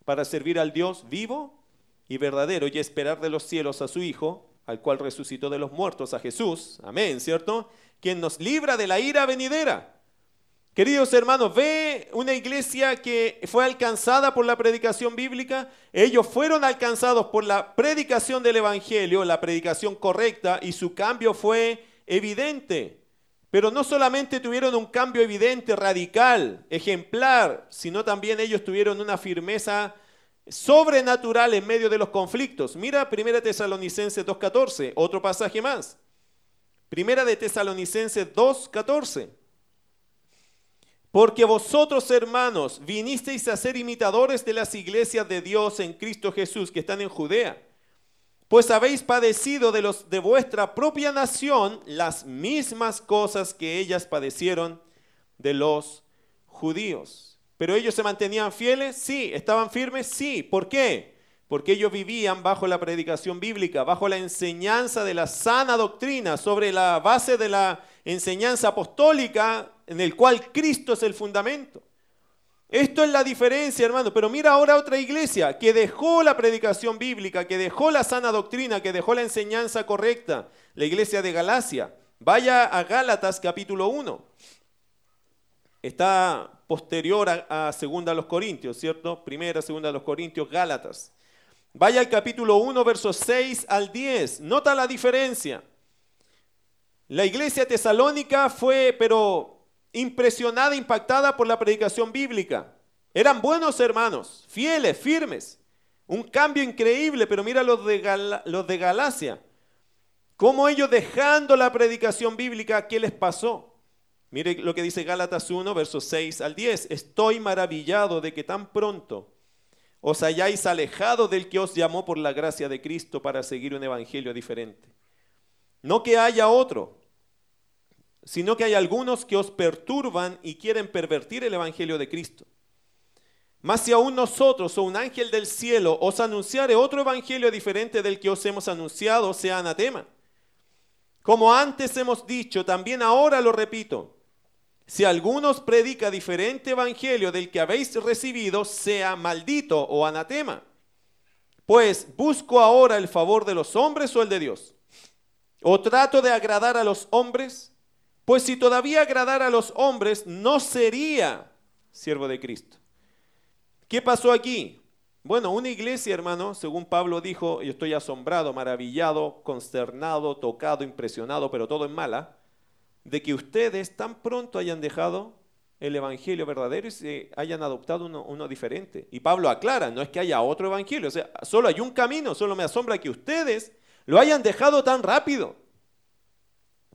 Para servir al Dios vivo y verdadero y esperar de los cielos a su Hijo, al cual resucitó de los muertos, a Jesús, amén, ¿cierto? Quien nos libra de la ira venidera. Queridos hermanos, ve una iglesia que fue alcanzada por la predicación bíblica. Ellos fueron alcanzados por la predicación del Evangelio, la predicación correcta, y su cambio fue evidente. Pero no solamente tuvieron un cambio evidente, radical, ejemplar, sino también ellos tuvieron una firmeza sobrenatural en medio de los conflictos. Mira 1 Tesalonicenses 2.14, otro pasaje más. Primera de Tesalonicenses 2.14. Porque vosotros, hermanos, vinisteis a ser imitadores de las iglesias de Dios en Cristo Jesús que están en Judea, pues habéis padecido de los de vuestra propia nación las mismas cosas que ellas padecieron de los judíos. Pero ellos se mantenían fieles, sí, estaban firmes, sí. ¿Por qué? Porque ellos vivían bajo la predicación bíblica, bajo la enseñanza de la sana doctrina, sobre la base de la enseñanza apostólica en el cual Cristo es el fundamento. Esto es la diferencia, hermano. Pero mira ahora otra iglesia que dejó la predicación bíblica, que dejó la sana doctrina, que dejó la enseñanza correcta. La iglesia de Galacia. Vaya a Gálatas capítulo 1. Está posterior a, segunda a los Corintios, ¿cierto? Primera, segunda los Corintios, Gálatas. Vaya al capítulo 1, versos 6 al 10. Nota la diferencia. La iglesia tesalónica fue, pero impresionada, impactada por la predicación bíblica. Eran buenos hermanos, fieles, firmes. Un cambio increíble, pero mira los de, los de Galacia. Cómo ellos dejando la predicación bíblica, ¿qué les pasó? Mire lo que dice Gálatas 1, versos 6 al 10. Estoy maravillado de que tan pronto os hayáis alejado del que os llamó por la gracia de Cristo para seguir un evangelio diferente. No que haya otro, sino que hay algunos que os perturban y quieren pervertir el evangelio de Cristo. Mas si aún nosotros o un ángel del cielo os anunciare otro evangelio diferente del que os hemos anunciado, sea anatema. Como antes hemos dicho, también ahora lo repito si alguno os predica diferente evangelio del que habéis recibido, sea maldito o anatema. Pues busco ahora el favor de los hombres o el de Dios. ¿O trato de agradar a los hombres? Pues si todavía agradara a los hombres, no sería siervo de Cristo. ¿Qué pasó aquí? Bueno, una iglesia, hermano, según Pablo dijo, yo estoy asombrado, maravillado, consternado, tocado, impresionado, pero todo en mala de que ustedes tan pronto hayan dejado el evangelio verdadero y se hayan adoptado uno, diferente. Y Pablo aclara, no es que haya otro evangelio, o sea, solo hay un camino, solo me asombra que ustedes lo hayan dejado tan rápido.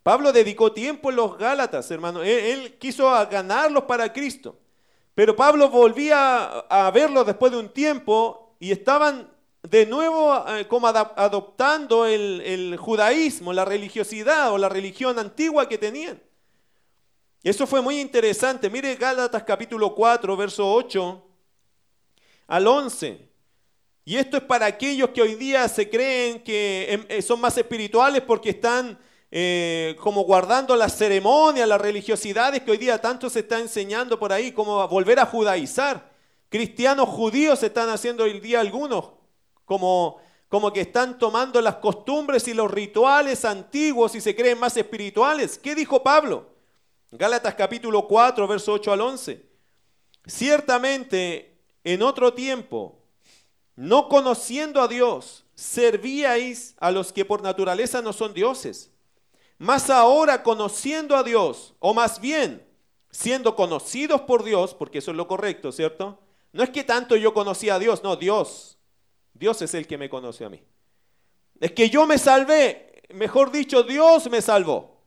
Pablo dedicó tiempo en los Gálatas, hermano. Él, quiso ganarlos para Cristo. Pero Pablo volvía a verlos después de un tiempo y estaban de nuevo eh, como adoptando el, judaísmo, la religiosidad o la religión antigua que tenían. Eso fue muy interesante. Mire Gálatas capítulo 4, verso 8 al 11. Y esto es para aquellos que hoy día se creen que em, eh, son más espirituales porque están eh, como guardando las ceremonias, las religiosidades que hoy día tanto se está enseñando por ahí, como volver a judaizar. Cristianos judíos se están haciendo hoy día algunos, como, como que están tomando las costumbres y los rituales antiguos y se creen más espirituales. ¿Qué dijo Pablo? Gálatas capítulo 4, verso 8 al 11. Ciertamente, en otro tiempo, no conociendo a Dios, servíais a los que por naturaleza no son dioses. Mas ahora conociendo a Dios, o más bien siendo conocidos por Dios, porque eso es lo correcto, ¿cierto? No es que tanto yo conocía a Dios, no, Dios. Dios es el que me conoce a mí. Es que yo me salvé, mejor dicho, Dios me salvó.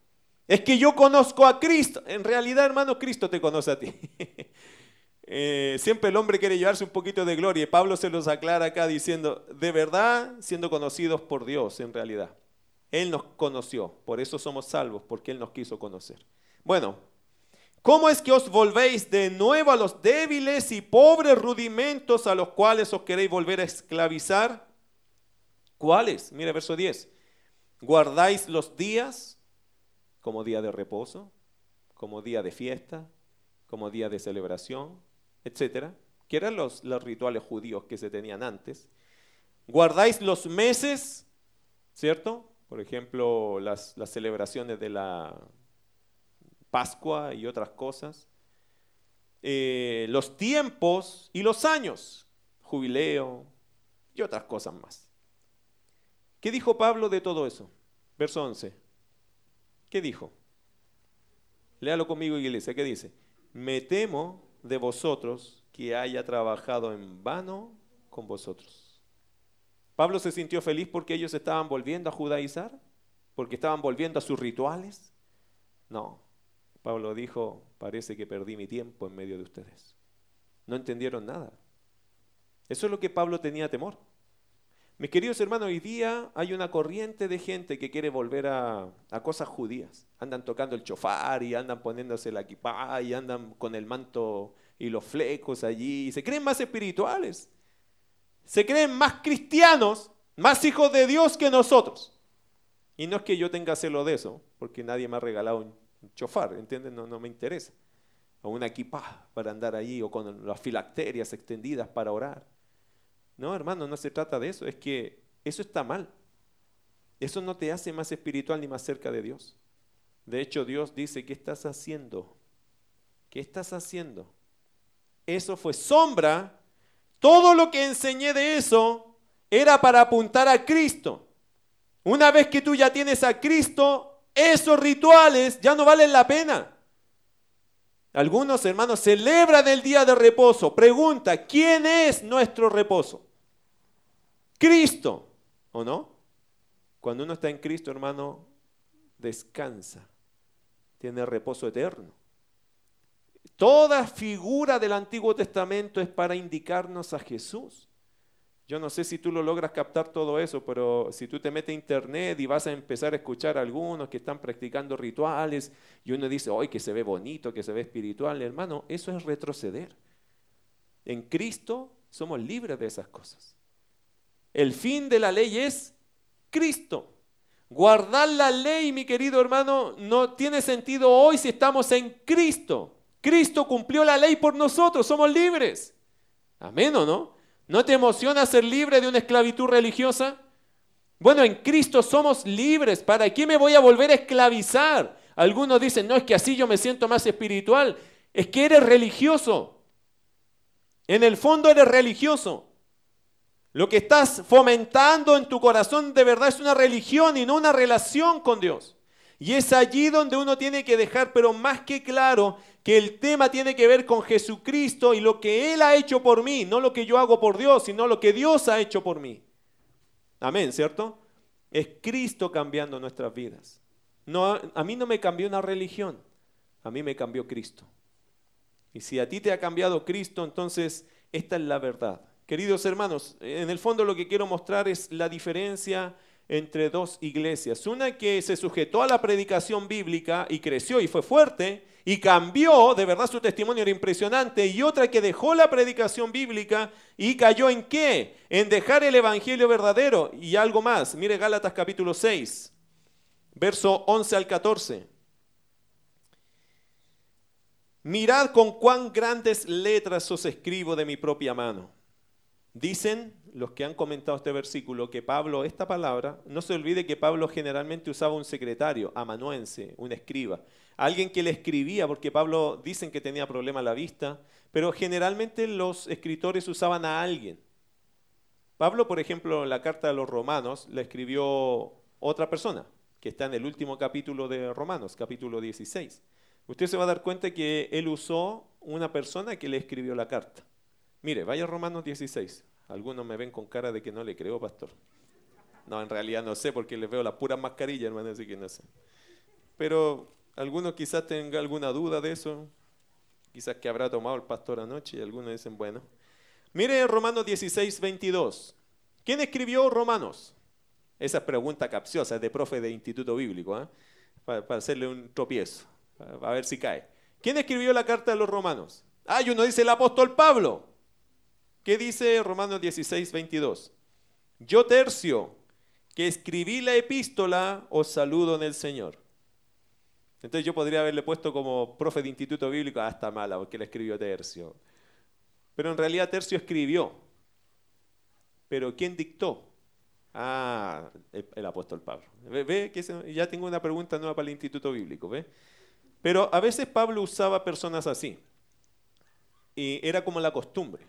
Es que yo conozco a Cristo. En realidad, hermano, Cristo te conoce a ti. Eh, siempre el hombre quiere llevarse un poquito de gloria y Pablo se los aclara acá diciendo, de verdad, siendo conocidos por Dios en realidad. Él nos conoció, por eso somos salvos, porque Él nos quiso conocer. Bueno, ¿cómo es que os volvéis de nuevo a los débiles y pobres rudimentos a los cuales os queréis volver a esclavizar? ¿Cuáles? Mire verso 10. ¿Guardáis los días como día de reposo, como día de fiesta, como día de celebración, etcétera? Que eran los rituales judíos que se tenían antes. ¿Guardáis los meses, cierto? por ejemplo, las, celebraciones de la Pascua y otras cosas, eh, los tiempos y los años, jubileo y otras cosas más. ¿Qué dijo Pablo de todo eso? Verso 11. ¿Qué dijo? Léalo conmigo, iglesia. ¿Qué dice? Me temo de vosotros que haya trabajado en vano con vosotros. Pablo se sintió feliz porque ellos estaban volviendo a judaizar, porque estaban volviendo a sus rituales. No, Pablo dijo, parece que perdí mi tiempo en medio de ustedes. No entendieron nada. Eso es lo que Pablo tenía temor. Mis queridos hermanos, hoy día hay una corriente de gente que quiere volver a, cosas judías. Andan tocando el chofar y andan poniéndose la kipá y andan con el manto y los flecos allí. Y se creen más espirituales se creen más cristianos, más hijos de Dios que nosotros. Y no es que yo tenga celo de eso, porque nadie me ha regalado un chofar, ¿entienden? No, no me interesa. O una equipa para andar allí, o con las filacterias extendidas para orar. No, hermano, no se trata de eso, es que eso está mal. Eso no te hace más espiritual ni más cerca de Dios. De hecho, Dios dice, ¿qué estás haciendo? ¿Qué estás haciendo? Eso fue sombra todo lo que enseñé de eso era para apuntar a Cristo. Una vez que tú ya tienes a Cristo, esos rituales ya no valen la pena. Algunos hermanos celebran el día de reposo. Pregunta, ¿quién es nuestro reposo? Cristo, ¿o no? Cuando uno está en Cristo, hermano, descansa, tiene reposo eterno. Toda figura del Antiguo Testamento es para indicarnos a Jesús. Yo no sé si tú lo logras captar todo eso, pero si tú te metes a internet y vas a empezar a escuchar a algunos que están practicando rituales y uno dice, hoy que se ve bonito, que se ve espiritual, hermano, eso es retroceder. En Cristo somos libres de esas cosas. El fin de la ley es Cristo. Guardar la ley, mi querido hermano, no tiene sentido hoy si estamos en Cristo. Cristo cumplió la ley por nosotros, somos libres. Amén o no? ¿No te emociona ser libre de una esclavitud religiosa? Bueno, en Cristo somos libres. ¿Para qué me voy a volver a esclavizar? Algunos dicen, no, es que así yo me siento más espiritual. Es que eres religioso. En el fondo eres religioso. Lo que estás fomentando en tu corazón de verdad es una religión y no una relación con Dios. Y es allí donde uno tiene que dejar, pero más que claro, que el tema tiene que ver con Jesucristo y lo que Él ha hecho por mí, no lo que yo hago por Dios, sino lo que Dios ha hecho por mí. Amén, ¿cierto? Es Cristo cambiando nuestras vidas. No, a mí no me cambió una religión, a mí me cambió Cristo. Y si a ti te ha cambiado Cristo, entonces esta es la verdad. Queridos hermanos, en el fondo lo que quiero mostrar es la diferencia entre dos iglesias. Una que se sujetó a la predicación bíblica y creció y fue fuerte y cambió, de verdad su testimonio era impresionante, y otra que dejó la predicación bíblica y cayó en qué? En dejar el evangelio verdadero y algo más. Mire Gálatas capítulo 6, verso 11 al 14. Mirad con cuán grandes letras os escribo de mi propia mano. Dicen los que han comentado este versículo que Pablo, esta palabra, no se olvide que Pablo generalmente usaba un secretario, amanuense, un escriba, alguien que le escribía, porque Pablo dicen que tenía problema a la vista, pero generalmente los escritores usaban a alguien. Pablo, por ejemplo, en la carta de los romanos le escribió otra persona, que está en el último capítulo de Romanos, capítulo 16. Usted se va a dar cuenta que él usó una persona que le escribió la carta. Mire, vaya a Romanos 16. Algunos me ven con cara de que no le creo, pastor. No, en realidad no sé porque les veo la pura mascarilla, hermano, así que no sé. Pero algunos quizás tengan alguna duda de eso. Quizás que habrá tomado el pastor anoche y algunos dicen, bueno. Mire Romanos 16, 22. ¿Quién escribió Romanos? Esa pregunta capciosa de profe de instituto bíblico, ¿eh? para, hacerle un tropiezo, a ver si cae. ¿Quién escribió la carta de los romanos? Ah, uno dice el apóstol Pablo. ¿Qué dice Romanos 16, 22? Yo tercio, que escribí la epístola, os saludo en el Señor. Entonces yo podría haberle puesto como profe de instituto bíblico, ah, está mala, porque le escribió tercio. Pero en realidad tercio escribió. Pero ¿quién dictó? Ah, el, apóstol Pablo. ¿Ve? que ya tengo una pregunta nueva para el instituto bíblico. ¿ve? Pero a veces Pablo usaba personas así. Y era como la costumbre.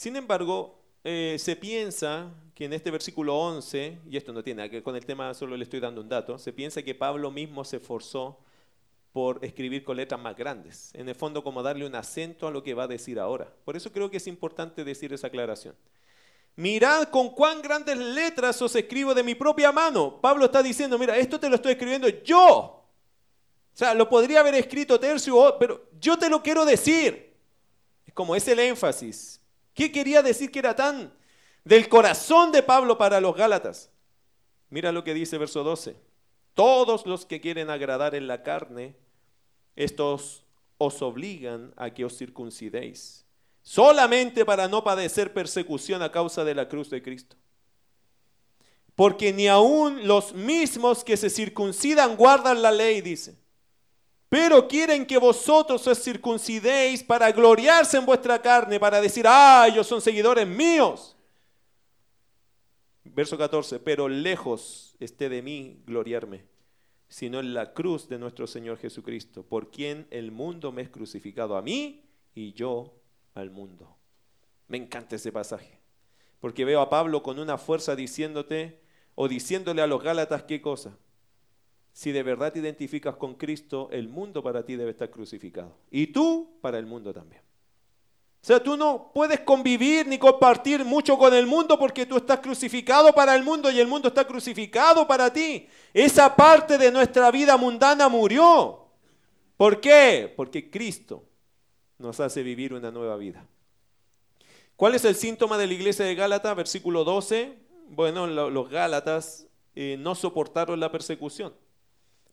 Sin embargo, eh, se piensa que en este versículo 11, y esto no tiene que con el tema, solo le estoy dando un dato, se piensa que Pablo mismo se esforzó por escribir con letras más grandes. En el fondo, como darle un acento a lo que va a decir ahora. Por eso creo que es importante decir esa aclaración. Mirad con cuán grandes letras os escribo de mi propia mano. Pablo está diciendo, mira, esto te lo estoy escribiendo yo. O sea, lo podría haber escrito tercio, pero yo te lo quiero decir. Es como es el énfasis. ¿Qué quería decir que era tan del corazón de Pablo para los Gálatas? Mira lo que dice verso 12. Todos los que quieren agradar en la carne, estos os obligan a que os circuncidéis, solamente para no padecer persecución a causa de la cruz de Cristo. Porque ni aun los mismos que se circuncidan guardan la ley, dice pero quieren que vosotros os circuncidéis para gloriarse en vuestra carne, para decir, ah, ellos son seguidores míos. Verso 14, pero lejos esté de mí gloriarme, sino en la cruz de nuestro Señor Jesucristo, por quien el mundo me es crucificado a mí y yo al mundo. Me encanta ese pasaje, porque veo a Pablo con una fuerza diciéndote o diciéndole a los Gálatas qué cosa, si de verdad te identificas con Cristo, el mundo para ti debe estar crucificado. Y tú para el mundo también. O sea, tú no puedes convivir ni compartir mucho con el mundo porque tú estás crucificado para el mundo y el mundo está crucificado para ti. Esa parte de nuestra vida mundana murió. ¿Por qué? Porque Cristo nos hace vivir una nueva vida. ¿Cuál es el síntoma de la iglesia de Gálatas? Versículo 12. Bueno, los Gálatas eh, no soportaron la persecución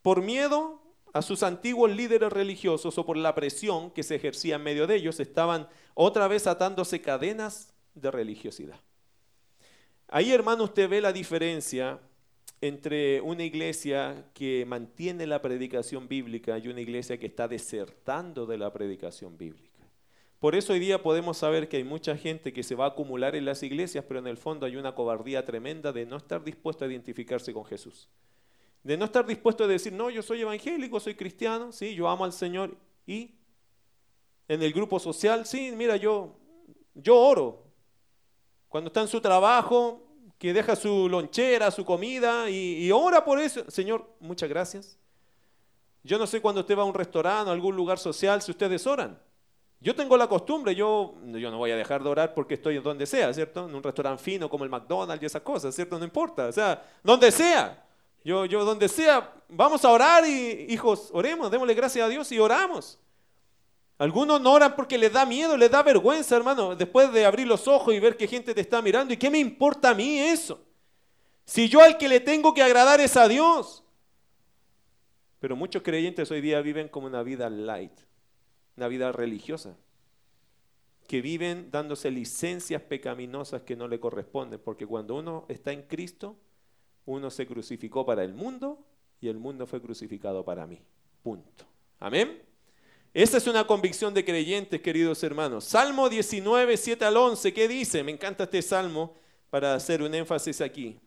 por miedo a sus antiguos líderes religiosos o por la presión que se ejercía en medio de ellos, estaban otra vez atándose cadenas de religiosidad. Ahí, hermano, usted ve la diferencia entre una iglesia que mantiene la predicación bíblica y una iglesia que está desertando de la predicación bíblica. Por eso hoy día podemos saber que hay mucha gente que se va a acumular en las iglesias, pero en el fondo hay una cobardía tremenda de no estar dispuesto a identificarse con Jesús. De no estar dispuesto a decir, no, yo soy evangélico, soy cristiano, sí, yo amo al Señor. Y en el grupo social, sí, mira, yo, yo oro. Cuando está en su trabajo, que deja su lonchera, su comida y, ora por eso. Señor, muchas gracias. Yo no sé cuando usted va a un restaurante o algún lugar social si ustedes oran. Yo tengo la costumbre, yo, yo no voy a dejar de orar porque estoy donde sea, ¿cierto? En un restaurante fino como el McDonald's y esas cosas, ¿cierto? No importa, o sea, donde sea. Yo, yo donde sea, vamos a orar y hijos, oremos, démosle gracias a Dios y oramos. Algunos no oran porque les da miedo, les da vergüenza, hermano, después de abrir los ojos y ver que gente te está mirando. ¿Y qué me importa a mí eso? Si yo al que le tengo que agradar es a Dios. Pero muchos creyentes hoy día viven como una vida light, una vida religiosa, que viven dándose licencias pecaminosas que no le corresponden, porque cuando uno está en Cristo, uno se crucificó para el mundo y el mundo fue crucificado para mí. Punto. Amén. Esa es una convicción de creyentes, queridos hermanos. Salmo 19, 7 al 11, ¿qué dice? Me encanta este salmo para hacer un énfasis aquí.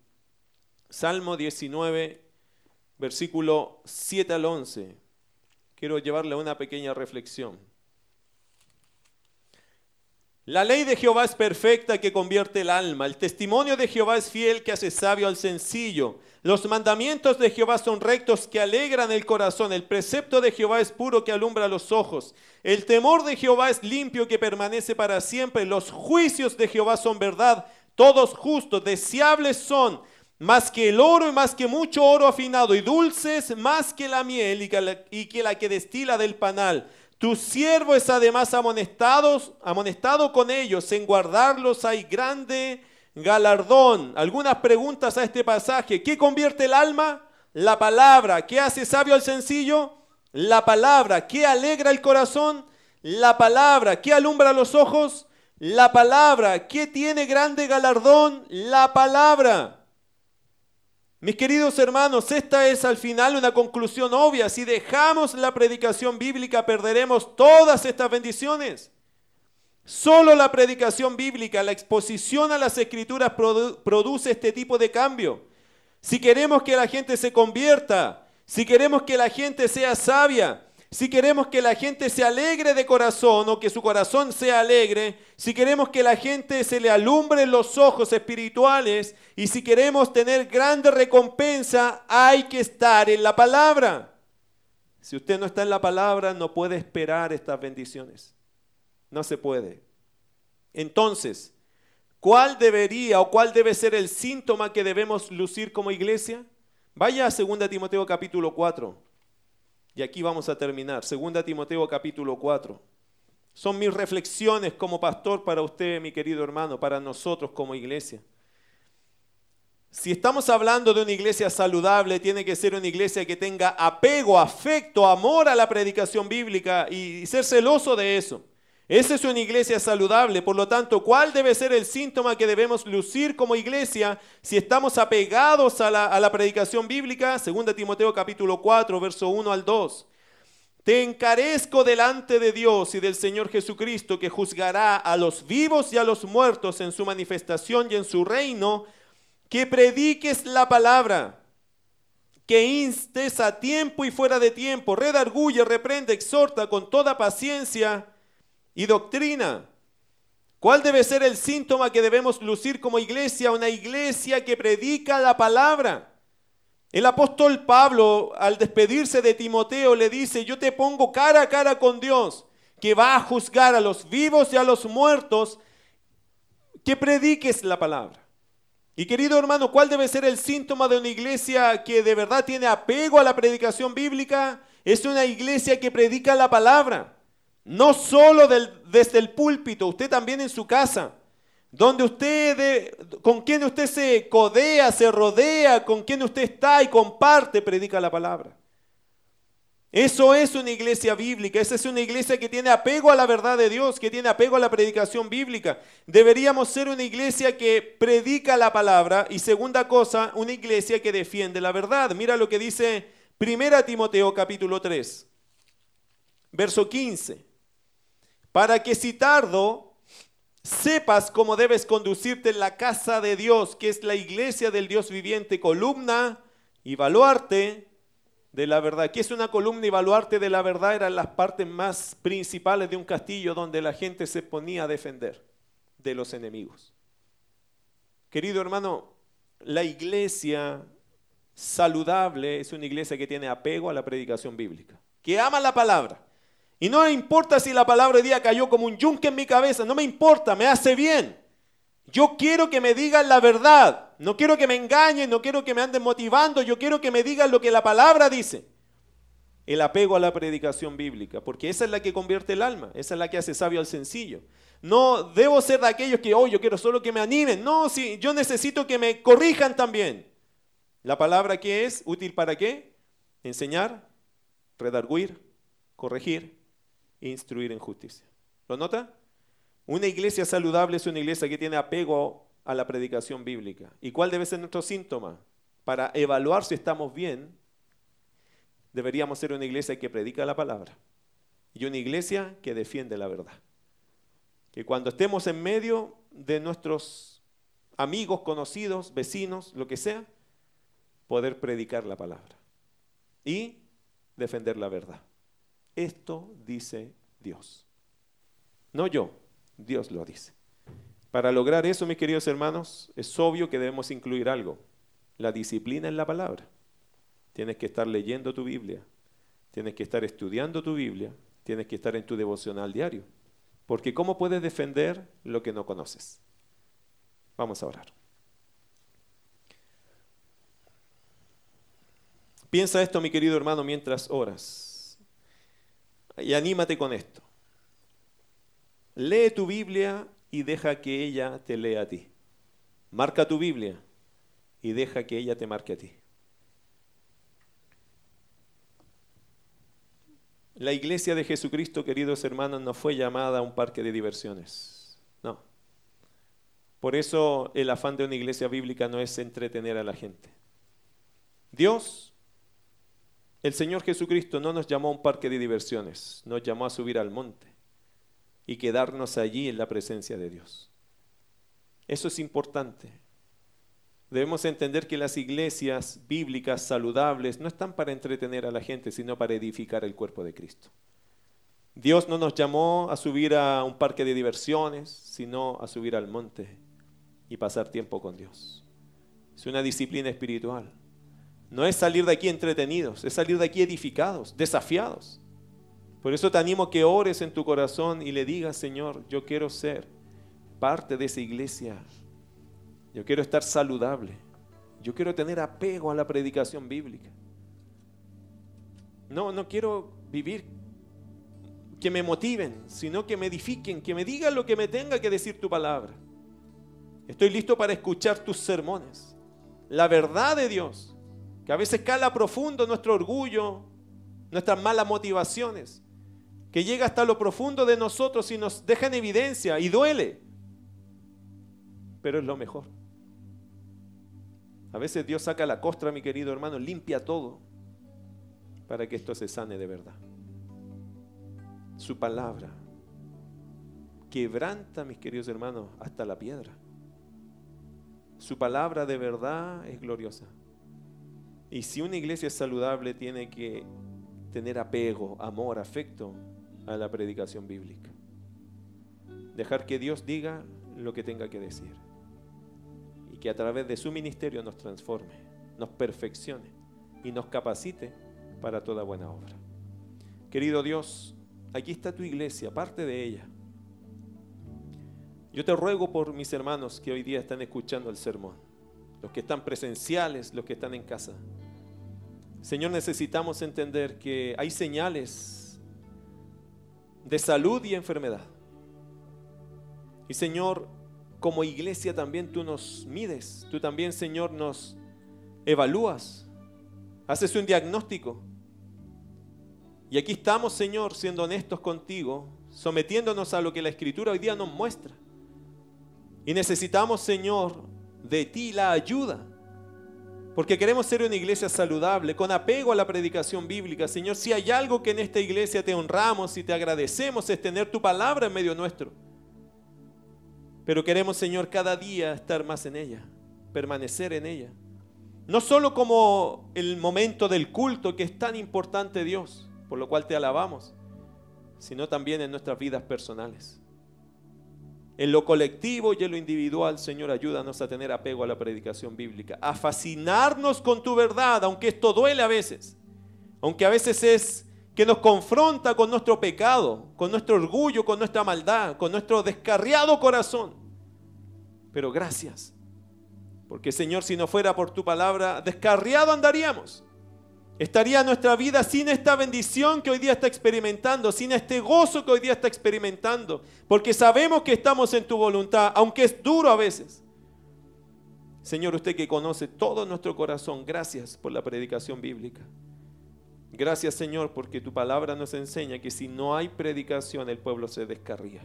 Salmo 19, versículo 7 al 11. Quiero llevarle una pequeña reflexión. La ley de Jehová es perfecta que convierte el alma. El testimonio de Jehová es fiel que hace sabio al sencillo. Los mandamientos de Jehová son rectos que alegran el corazón. El precepto de Jehová es puro que alumbra los ojos. El temor de Jehová es limpio que permanece para siempre. Los juicios de Jehová son verdad, todos justos, deseables son más que el oro y más que mucho oro afinado y dulces más que la miel y que la que destila del panal. Tu siervo es además amonestado, amonestado con ellos, en guardarlos hay grande galardón. Algunas preguntas a este pasaje. ¿Qué convierte el alma? La palabra. ¿Qué hace sabio al sencillo? La palabra. ¿Qué alegra el corazón? La palabra. ¿Qué alumbra los ojos? La palabra. ¿Qué tiene grande galardón? La palabra. Mis queridos hermanos, esta es al final una conclusión obvia. Si dejamos la predicación bíblica, perderemos todas estas bendiciones. Solo la predicación bíblica, la exposición a las escrituras produce este tipo de cambio. Si queremos que la gente se convierta, si queremos que la gente sea sabia, si queremos que la gente se alegre de corazón o que su corazón sea alegre, si queremos que la gente se le alumbre los ojos espirituales y si queremos tener grande recompensa, hay que estar en la palabra. Si usted no está en la palabra, no puede esperar estas bendiciones. No se puede. Entonces, ¿cuál debería o cuál debe ser el síntoma que debemos lucir como iglesia? Vaya a 2 Timoteo capítulo 4. Y aquí vamos a terminar. Segunda Timoteo capítulo 4. Son mis reflexiones como pastor para usted, mi querido hermano, para nosotros como iglesia. Si estamos hablando de una iglesia saludable, tiene que ser una iglesia que tenga apego, afecto, amor a la predicación bíblica y ser celoso de eso. Esa es una iglesia saludable. Por lo tanto, ¿cuál debe ser el síntoma que debemos lucir como iglesia si estamos apegados a la, predicación bíblica? Segunda Timoteo capítulo 4, verso 1 al 2. Te encarezco delante de Dios y del Señor Jesucristo, que juzgará a los vivos y a los muertos en su manifestación y en su reino, que prediques la palabra, que instes a tiempo y fuera de tiempo, redarguye, reprende, exhorta con toda paciencia y doctrina. ¿Cuál debe ser el síntoma que debemos lucir como iglesia? Una iglesia que predica la palabra. El apóstol Pablo, al despedirse de Timoteo, le dice, yo te pongo cara a cara con Dios, que va a juzgar a los vivos y a los muertos, que prediques la palabra. Y querido hermano, ¿cuál debe ser el síntoma de una iglesia que de verdad tiene apego a la predicación bíblica? Es una iglesia que predica la palabra. No solo desde el púlpito, usted también en su casa, donde usted, con quien usted se codea, se rodea, con quien usted está y comparte, predica la palabra. Eso es una iglesia bíblica, esa es una iglesia que tiene apego a la verdad de Dios, que tiene apego a la predicación bíblica. Deberíamos ser una iglesia que predica la palabra y segunda cosa, una iglesia que defiende la verdad. Mira lo que dice 1 Timoteo capítulo 3, verso 15 para que si tardo, sepas cómo debes conducirte en la casa de Dios, que es la iglesia del Dios viviente, columna y baluarte de la verdad. ¿Qué es una columna y baluarte de la verdad? Eran las partes más principales de un castillo donde la gente se ponía a defender de los enemigos. Querido hermano, la iglesia saludable es una iglesia que tiene apego a la predicación bíblica, que ama la palabra y no me importa si la palabra de día cayó como un yunque en mi cabeza, no me importa, me hace bien. Yo quiero que me digan la verdad. No quiero que me engañen, no quiero que me anden motivando. Yo quiero que me digan lo que la palabra dice. El apego a la predicación bíblica, porque esa es la que convierte el alma, esa es la que hace sabio al sencillo. No debo ser de aquellos que, hoy yo quiero solo que me animen. No, si yo necesito que me corrijan también. La palabra que es útil para qué? Enseñar, redarguir, corregir instruir en justicia. ¿Lo nota? Una iglesia saludable es una iglesia que tiene apego a la predicación bíblica. ¿Y cuál debe ser nuestro síntoma? Para evaluar si estamos bien, deberíamos ser una iglesia que predica la palabra y una iglesia que defiende la verdad. Que cuando estemos en medio de nuestros amigos, conocidos, vecinos, lo que sea, poder predicar la palabra y defender la verdad. Esto dice Dios. No yo, Dios lo dice. Para lograr eso, mis queridos hermanos, es obvio que debemos incluir algo, la disciplina en la palabra. Tienes que estar leyendo tu Biblia, tienes que estar estudiando tu Biblia, tienes que estar en tu devocional diario. Porque ¿cómo puedes defender lo que no conoces? Vamos a orar. Piensa esto, mi querido hermano, mientras oras. Y anímate con esto. Lee tu Biblia y deja que ella te lea a ti. Marca tu Biblia y deja que ella te marque a ti. La iglesia de Jesucristo, queridos hermanos, no fue llamada a un parque de diversiones. No. Por eso el afán de una iglesia bíblica no es entretener a la gente. Dios, el Señor Jesucristo, no nos llamó a un parque de diversiones, nos llamó a subir al monte y quedarnos allí en la presencia de Dios. Eso es importante. Debemos entender que las iglesias bíblicas saludables no están para entretener a la gente, sino para edificar el cuerpo de Cristo. Dios no nos llamó a subir a un parque de diversiones, sino a subir al monte y pasar tiempo con Dios. Es una disciplina espiritual. No es salir de aquí entretenidos, es salir de aquí edificados, desafiados. Por eso te animo que ores en tu corazón y le digas, Señor, yo quiero ser parte de esa iglesia. Yo quiero estar saludable. Yo quiero tener apego a la predicación bíblica. No, no quiero vivir que me motiven, sino que me edifiquen, que me digan lo que me tenga que decir tu palabra. Estoy listo para escuchar tus sermones. La verdad de Dios, que a veces cala profundo nuestro orgullo, nuestras malas motivaciones que llega hasta lo profundo de nosotros y nos deja en evidencia y duele. Pero es lo mejor. A veces Dios saca la costra, mi querido hermano, limpia todo para que esto se sane de verdad. Su palabra quebranta, mis queridos hermanos, hasta la piedra. Su palabra de verdad es gloriosa. Y si una iglesia es saludable, tiene que tener apego, amor, afecto a la predicación bíblica. Dejar que Dios diga lo que tenga que decir. Y que a través de su ministerio nos transforme, nos perfeccione y nos capacite para toda buena obra. Querido Dios, aquí está tu iglesia, parte de ella. Yo te ruego por mis hermanos que hoy día están escuchando el sermón, los que están presenciales, los que están en casa. Señor, necesitamos entender que hay señales de salud y enfermedad. Y Señor, como iglesia también tú nos mides, tú también Señor nos evalúas, haces un diagnóstico. Y aquí estamos Señor siendo honestos contigo, sometiéndonos a lo que la Escritura hoy día nos muestra. Y necesitamos Señor de ti la ayuda porque queremos ser una iglesia saludable, con apego a la predicación bíblica. Señor, si hay algo que en esta iglesia te honramos y te agradecemos es tener tu palabra en medio nuestro. Pero queremos, Señor, cada día estar más en ella, permanecer en ella. No solo como el momento del culto que es tan importante Dios, por lo cual te alabamos, sino también en nuestras vidas personales. En lo colectivo y en lo individual, Señor, ayúdanos a tener apego a la predicación bíblica, a fascinarnos con tu verdad, aunque esto duele a veces, aunque a veces es que nos confronta con nuestro pecado, con nuestro orgullo, con nuestra maldad, con nuestro descarriado corazón. Pero gracias. Porque Señor, si no fuera por tu palabra, descarriado andaríamos. Estaría nuestra vida sin esta bendición que hoy día está experimentando, sin este gozo que hoy día está experimentando, porque sabemos que estamos en tu voluntad, aunque es duro a veces. Señor, usted que conoce todo nuestro corazón, gracias por la predicación bíblica. Gracias Señor porque tu palabra nos enseña que si no hay predicación el pueblo se descarría.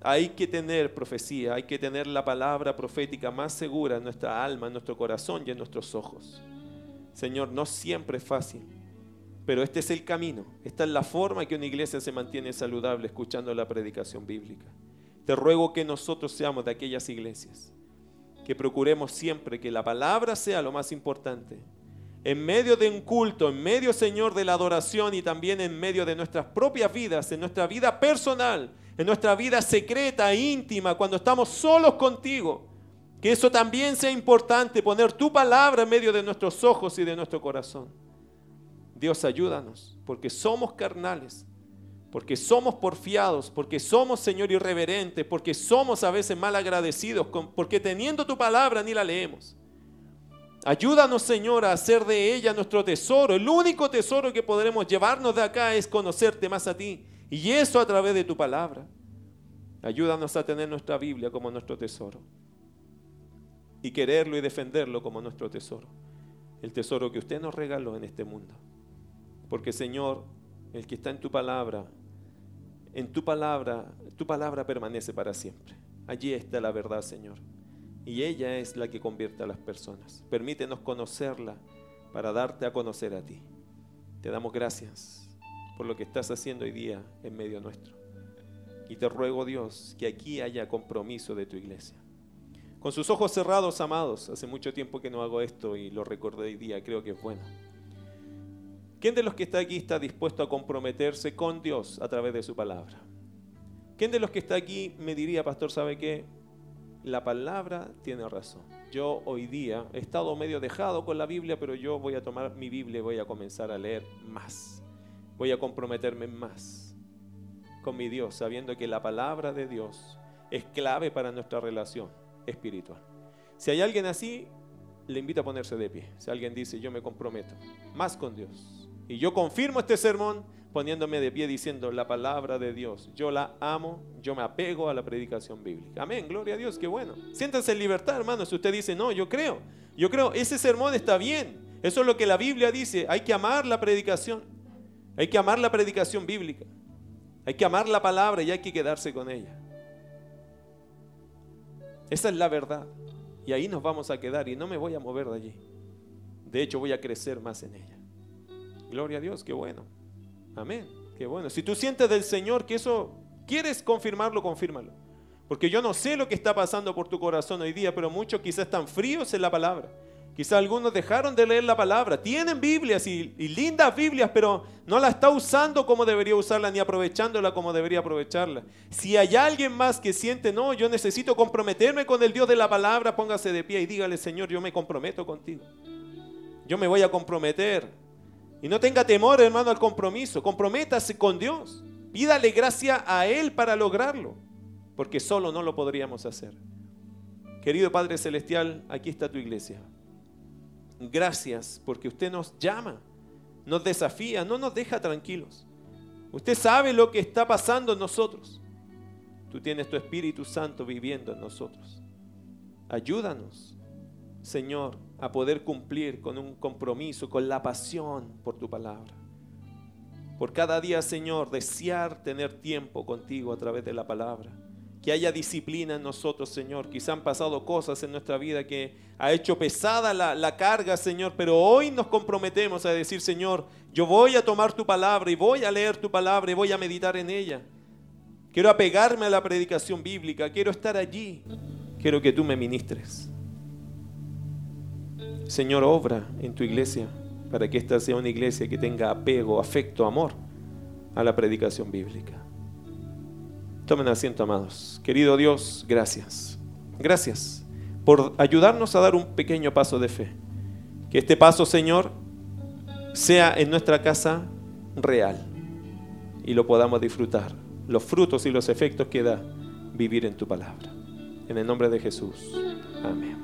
Hay que tener profecía, hay que tener la palabra profética más segura en nuestra alma, en nuestro corazón y en nuestros ojos. Señor, no siempre es fácil, pero este es el camino. Esta es la forma que una iglesia se mantiene saludable escuchando la predicación bíblica. Te ruego que nosotros seamos de aquellas iglesias, que procuremos siempre que la palabra sea lo más importante. En medio de un culto, en medio, Señor, de la adoración y también en medio de nuestras propias vidas, en nuestra vida personal, en nuestra vida secreta, íntima, cuando estamos solos contigo que eso también sea importante, poner tu palabra en medio de nuestros ojos y de nuestro corazón. Dios, ayúdanos, porque somos carnales, porque somos porfiados, porque somos, Señor, irreverentes, porque somos a veces mal agradecidos, porque teniendo tu palabra ni la leemos. Ayúdanos, Señor, a hacer de ella nuestro tesoro. El único tesoro que podremos llevarnos de acá es conocerte más a ti. Y eso a través de tu palabra. Ayúdanos a tener nuestra Biblia como nuestro tesoro y quererlo y defenderlo como nuestro tesoro. El tesoro que usted nos regaló en este mundo. Porque Señor, el que está en tu palabra, en tu palabra, tu palabra permanece para siempre. Allí está la verdad, Señor. Y ella es la que convierte a las personas. Permítenos conocerla para darte a conocer a ti. Te damos gracias por lo que estás haciendo hoy día en medio nuestro. Y te ruego, Dios, que aquí haya compromiso de tu iglesia. Con sus ojos cerrados, amados, hace mucho tiempo que no hago esto y lo recordé hoy día, creo que es bueno. ¿Quién de los que está aquí está dispuesto a comprometerse con Dios a través de su palabra? ¿Quién de los que está aquí me diría, pastor, sabe qué? La palabra tiene razón. Yo hoy día he estado medio dejado con la Biblia, pero yo voy a tomar mi Biblia y voy a comenzar a leer más. Voy a comprometerme más con mi Dios, sabiendo que la palabra de Dios es clave para nuestra relación espiritual. Si hay alguien así, le invito a ponerse de pie. Si alguien dice, yo me comprometo más con Dios. Y yo confirmo este sermón poniéndome de pie diciendo la palabra de Dios. Yo la amo, yo me apego a la predicación bíblica. Amén, gloria a Dios, qué bueno. Siéntanse en libertad, hermano. Si usted dice, no, yo creo, yo creo, ese sermón está bien. Eso es lo que la Biblia dice. Hay que amar la predicación. Hay que amar la predicación bíblica. Hay que amar la palabra y hay que quedarse con ella. Esa es la verdad. Y ahí nos vamos a quedar y no me voy a mover de allí. De hecho, voy a crecer más en ella. Gloria a Dios, qué bueno. Amén, qué bueno. Si tú sientes del Señor que eso quieres confirmarlo, confírmalo. Porque yo no sé lo que está pasando por tu corazón hoy día, pero muchos quizás están fríos en la palabra. Quizá algunos dejaron de leer la palabra. Tienen Biblias y, lindas Biblias, pero no la está usando como debería usarla ni aprovechándola como debería aprovecharla. Si hay alguien más que siente, no, yo necesito comprometerme con el Dios de la palabra, póngase de pie y dígale, Señor, yo me comprometo contigo. Yo me voy a comprometer. Y no tenga temor, hermano, al compromiso. Comprométase con Dios. Pídale gracia a Él para lograrlo, porque solo no lo podríamos hacer. Querido Padre Celestial, aquí está tu iglesia. Gracias porque usted nos llama, nos desafía, no nos deja tranquilos. Usted sabe lo que está pasando en nosotros. Tú tienes tu Espíritu Santo viviendo en nosotros. Ayúdanos, Señor, a poder cumplir con un compromiso, con la pasión por tu palabra. Por cada día, Señor, desear tener tiempo contigo a través de la palabra que haya disciplina en nosotros, Señor. Quizá han pasado cosas en nuestra vida que ha hecho pesada la, carga, Señor, pero hoy nos comprometemos a decir, Señor, yo voy a tomar tu palabra y voy a leer tu palabra y voy a meditar en ella. Quiero apegarme a la predicación bíblica, quiero estar allí, quiero que tú me ministres. Señor, obra en tu iglesia para que esta sea una iglesia que tenga apego, afecto, amor a la predicación bíblica. Tomen asiento, amados. Querido Dios, gracias. Gracias por ayudarnos a dar un pequeño paso de fe. Que este paso, Señor, sea en nuestra casa real y lo podamos disfrutar. Los frutos y los efectos que da vivir en tu palabra. En el nombre de Jesús. Amén.